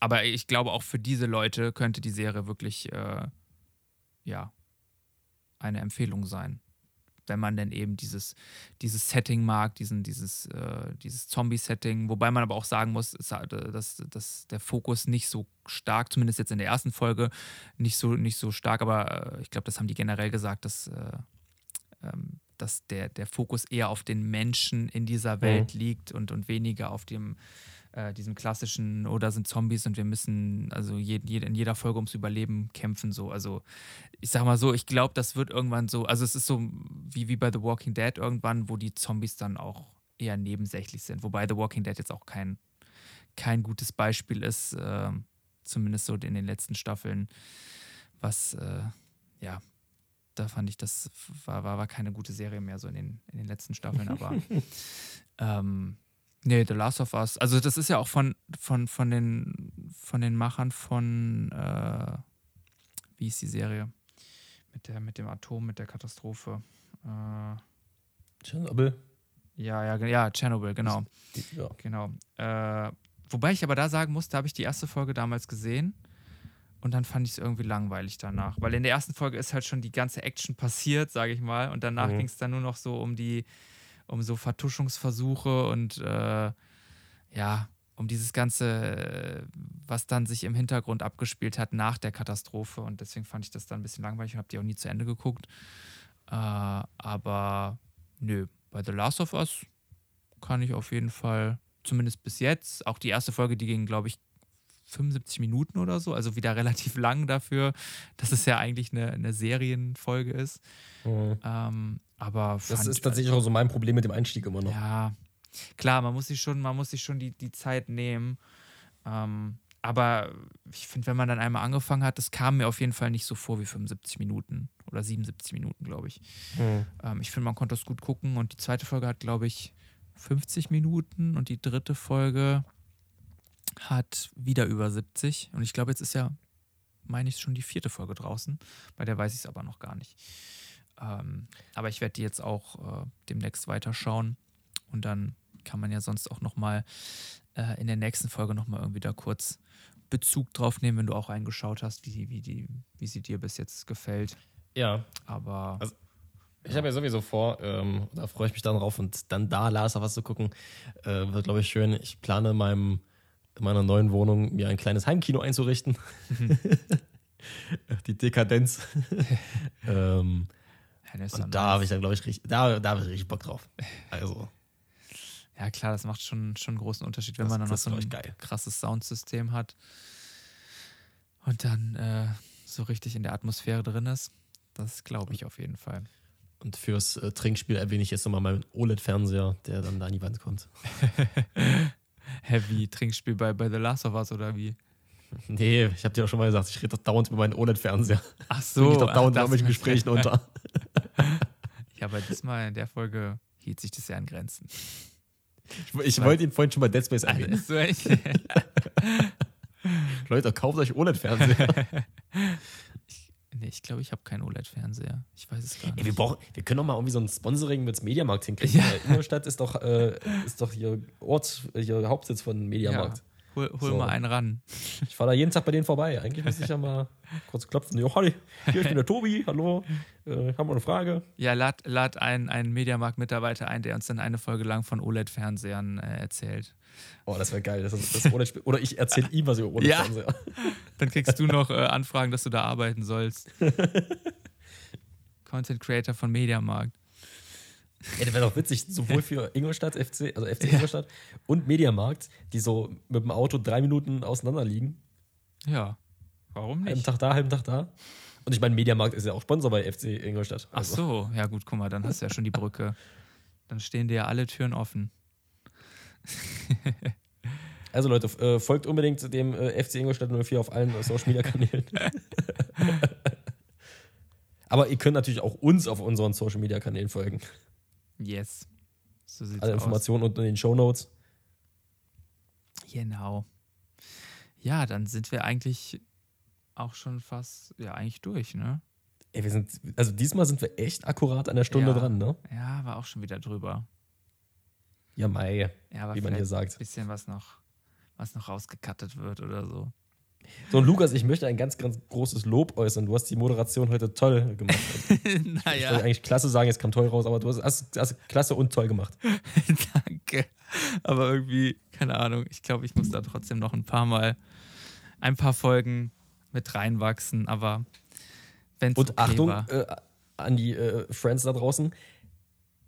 aber ich glaube, auch für diese Leute könnte die Serie wirklich, ja, eine Empfehlung sein. Wenn man denn eben dieses, dieses Setting mag, diesen, dieses, äh, dieses Zombie-Setting, wobei man aber auch sagen muss, äh, dass, dass der Fokus nicht so stark, zumindest jetzt in der ersten Folge, nicht so, nicht so stark, aber äh, ich glaube, das haben die generell gesagt, dass, äh, ähm, dass der, der Fokus eher auf den Menschen in dieser Welt liegt und, und weniger auf dem äh, diesem klassischen oder sind Zombies und wir müssen also je, je, in jeder Folge ums Überleben kämpfen so. Also ich sag mal so ich glaube das wird irgendwann so also es ist so wie, wie bei The Walking Dead irgendwann wo die Zombies dann auch eher nebensächlich sind. Wobei The Walking Dead jetzt auch kein kein gutes Beispiel ist äh, zumindest so in den letzten Staffeln was äh, ja da fand ich, das war, war, war keine gute Serie mehr so in den, in den letzten Staffeln, aber ähm, nee, The Last of Us, also das ist ja auch von, von, von, den, von den Machern von, äh, wie ist die Serie? Mit, der, mit dem Atom, mit der Katastrophe. Äh, Tschernobyl. ja, ja, ja, Chernobyl, genau. Ja. Genau. Äh, wobei ich aber da sagen muss, da habe ich die erste Folge damals gesehen und dann fand ich es irgendwie langweilig danach. Weil in der ersten Folge ist halt schon die ganze Action passiert, sage ich mal. Und danach Mhm. ging es dann nur noch so um die, um so Vertuschungsversuche und äh, ja, um dieses Ganze, äh, was dann sich im Hintergrund abgespielt hat nach der Katastrophe. Und deswegen fand ich das dann ein bisschen langweilig und habe die auch nie zu Ende geguckt. Äh, aber nö, bei The Last of Us kann ich auf jeden Fall, zumindest bis jetzt, auch die erste Folge, die ging, glaube ich, 75 Minuten oder so, also wieder relativ lang dafür, dass es ja eigentlich eine, eine Serienfolge ist. Mhm. Ähm, aber das ist tatsächlich auch so mein Problem mit dem Einstieg immer noch. Ja, klar, man muss sich schon, man muss sich schon die, die Zeit nehmen. Ähm, aber ich finde, wenn man dann einmal angefangen hat, das kam mir auf jeden Fall nicht so vor wie 75 Minuten oder 77 Minuten, glaube ich. Mhm. Ähm, ich finde, man konnte das gut gucken und die zweite Folge hat, glaube ich, 50 Minuten und die dritte Folge hat wieder über 70. Und ich glaube, jetzt ist ja, meine ich, schon die vierte Folge draußen. Bei der weiß ich es aber noch gar nicht. Ähm, aber ich werde die jetzt auch äh, demnächst weiterschauen. Und dann kann man ja sonst auch nochmal äh, in der nächsten Folge nochmal irgendwie da kurz Bezug drauf nehmen, wenn du auch reingeschaut hast, wie, wie, die, wie sie dir bis jetzt gefällt. Ja. Aber. Also, ich habe ja sowieso vor, ähm, da freue ich mich dann drauf und dann da Lars auf was zu gucken, äh, wird, glaube ich, schön. Ich plane in, meinem, in meiner neuen Wohnung mir ein kleines Heimkino einzurichten. Mhm. Die Dekadenz. ähm, und da habe ich dann, glaube ich, richtig, da, da habe ich richtig Bock drauf. Also. Ja, klar, das macht schon, schon einen großen Unterschied, wenn das, man dann noch so ein geil. krasses Soundsystem hat und dann äh, so richtig in der Atmosphäre drin ist. Das glaube ich auf jeden Fall. Und fürs äh, Trinkspiel erwähne ich jetzt nochmal meinen OLED-Fernseher, der dann da an die Wand kommt. Heavy Trinkspiel bei, bei The Last of Us oder wie? Nee, ich habe dir auch schon mal gesagt, ich rede doch dauernd über meinen OLED-Fernseher. Ach so. Ich doch dauernd in irgendwelchen Gesprächen unter. ja, aber diesmal in der Folge hielt sich das ja an Grenzen. Ich, ich wollte ihn vorhin schon bei Dead Space erwähnen. Also, Leute, kauft euch OLED-Fernseher. ich, nee, ich glaube, ich habe keinen OLED-Fernseher. Ich weiß es gar nicht. Ey, wir, brauchen, wir können doch mal irgendwie so ein Sponsoring mit Mediamarkt hinkriegen. Ja. Ingolstadt ist doch, äh, ist doch hier Ort, hier Hauptsitz von Mediamarkt. Ja. Hol, hol so. mal einen ran. Ich fahre da jeden Tag bei denen vorbei. Eigentlich müsste ich ja mal kurz klopfen. Jo, hallo, hier, ich bin der Tobi, hallo, äh, haben wir eine Frage? Ja, lad, lad einen, einen Mediamarkt-Mitarbeiter ein, der uns dann eine Folge lang von OLED-Fernsehern äh, erzählt. Oh, das wäre geil. Das das OLED Oder ich erzähle ihm was über OLED-Fernseher. Ja. Dann kriegst du noch äh, Anfragen, dass du da arbeiten sollst. Content Creator von Mediamarkt. Ja, das wäre doch witzig, sowohl für Ingolstadt FC, also FC Ingolstadt und Mediamarkt, die so mit dem Auto drei Minuten auseinander liegen. Ja, warum nicht? Halben Tag da, halben Tag da. Und ich meine, Mediamarkt ist ja auch Sponsor bei FC Ingolstadt. Also. Ach so, ja gut, guck mal, dann hast du ja schon die Brücke. Dann stehen dir ja alle Türen offen. also Leute, äh, folgt unbedingt dem äh, FC Ingolstadt 04 auf allen Social Media Kanälen. Aber ihr könnt natürlich auch uns auf unseren Social Media Kanälen folgen. Yes. So sieht's Alle Informationen aus. unten in den Show Notes. Genau. Ja, dann sind wir eigentlich auch schon fast, ja, eigentlich durch, ne? Ey, wir sind, also diesmal sind wir echt akkurat an der Stunde ja, dran, ne? Ja, war auch schon wieder drüber. Ja, Mai, ja, wie man hier sagt. Ein bisschen was noch, was noch rausgekattet wird oder so. So, Lukas, ich möchte ein ganz, ganz großes Lob äußern. Du hast die Moderation heute toll gemacht. naja. Ich wollte eigentlich klasse sagen, es kam toll raus, aber du hast, hast, hast klasse und toll gemacht. Danke. Aber irgendwie, keine Ahnung, ich glaube, ich muss da trotzdem noch ein paar Mal, ein paar Folgen mit reinwachsen, aber wenn es Und okay Achtung äh, an die äh, Friends da draußen,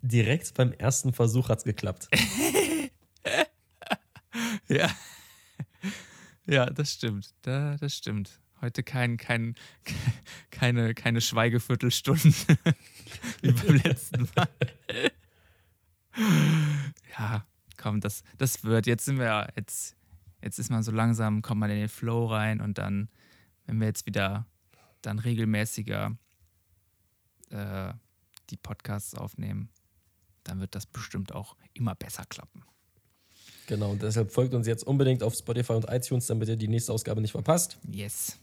direkt beim ersten Versuch hat es geklappt. ja. Ja, das stimmt. Da, das stimmt. Heute kein, kein, keine, keine Schweigeviertelstunde wie beim letzten Mal. ja, komm, das, das wird. Jetzt sind wir, jetzt, jetzt ist man so langsam, kommt man in den Flow rein und dann, wenn wir jetzt wieder dann regelmäßiger äh, die Podcasts aufnehmen, dann wird das bestimmt auch immer besser klappen. Genau, und deshalb folgt uns jetzt unbedingt auf Spotify und iTunes, damit ihr die nächste Ausgabe nicht verpasst. Yes.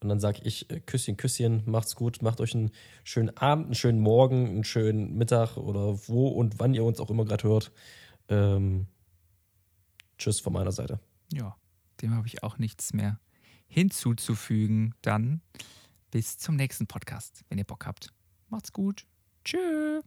Und dann sage ich äh, Küsschen, Küsschen, macht's gut, macht euch einen schönen Abend, einen schönen Morgen, einen schönen Mittag oder wo und wann ihr uns auch immer gerade hört. Ähm, tschüss von meiner Seite. Ja, dem habe ich auch nichts mehr hinzuzufügen. Dann bis zum nächsten Podcast, wenn ihr Bock habt. Macht's gut. Tschüss.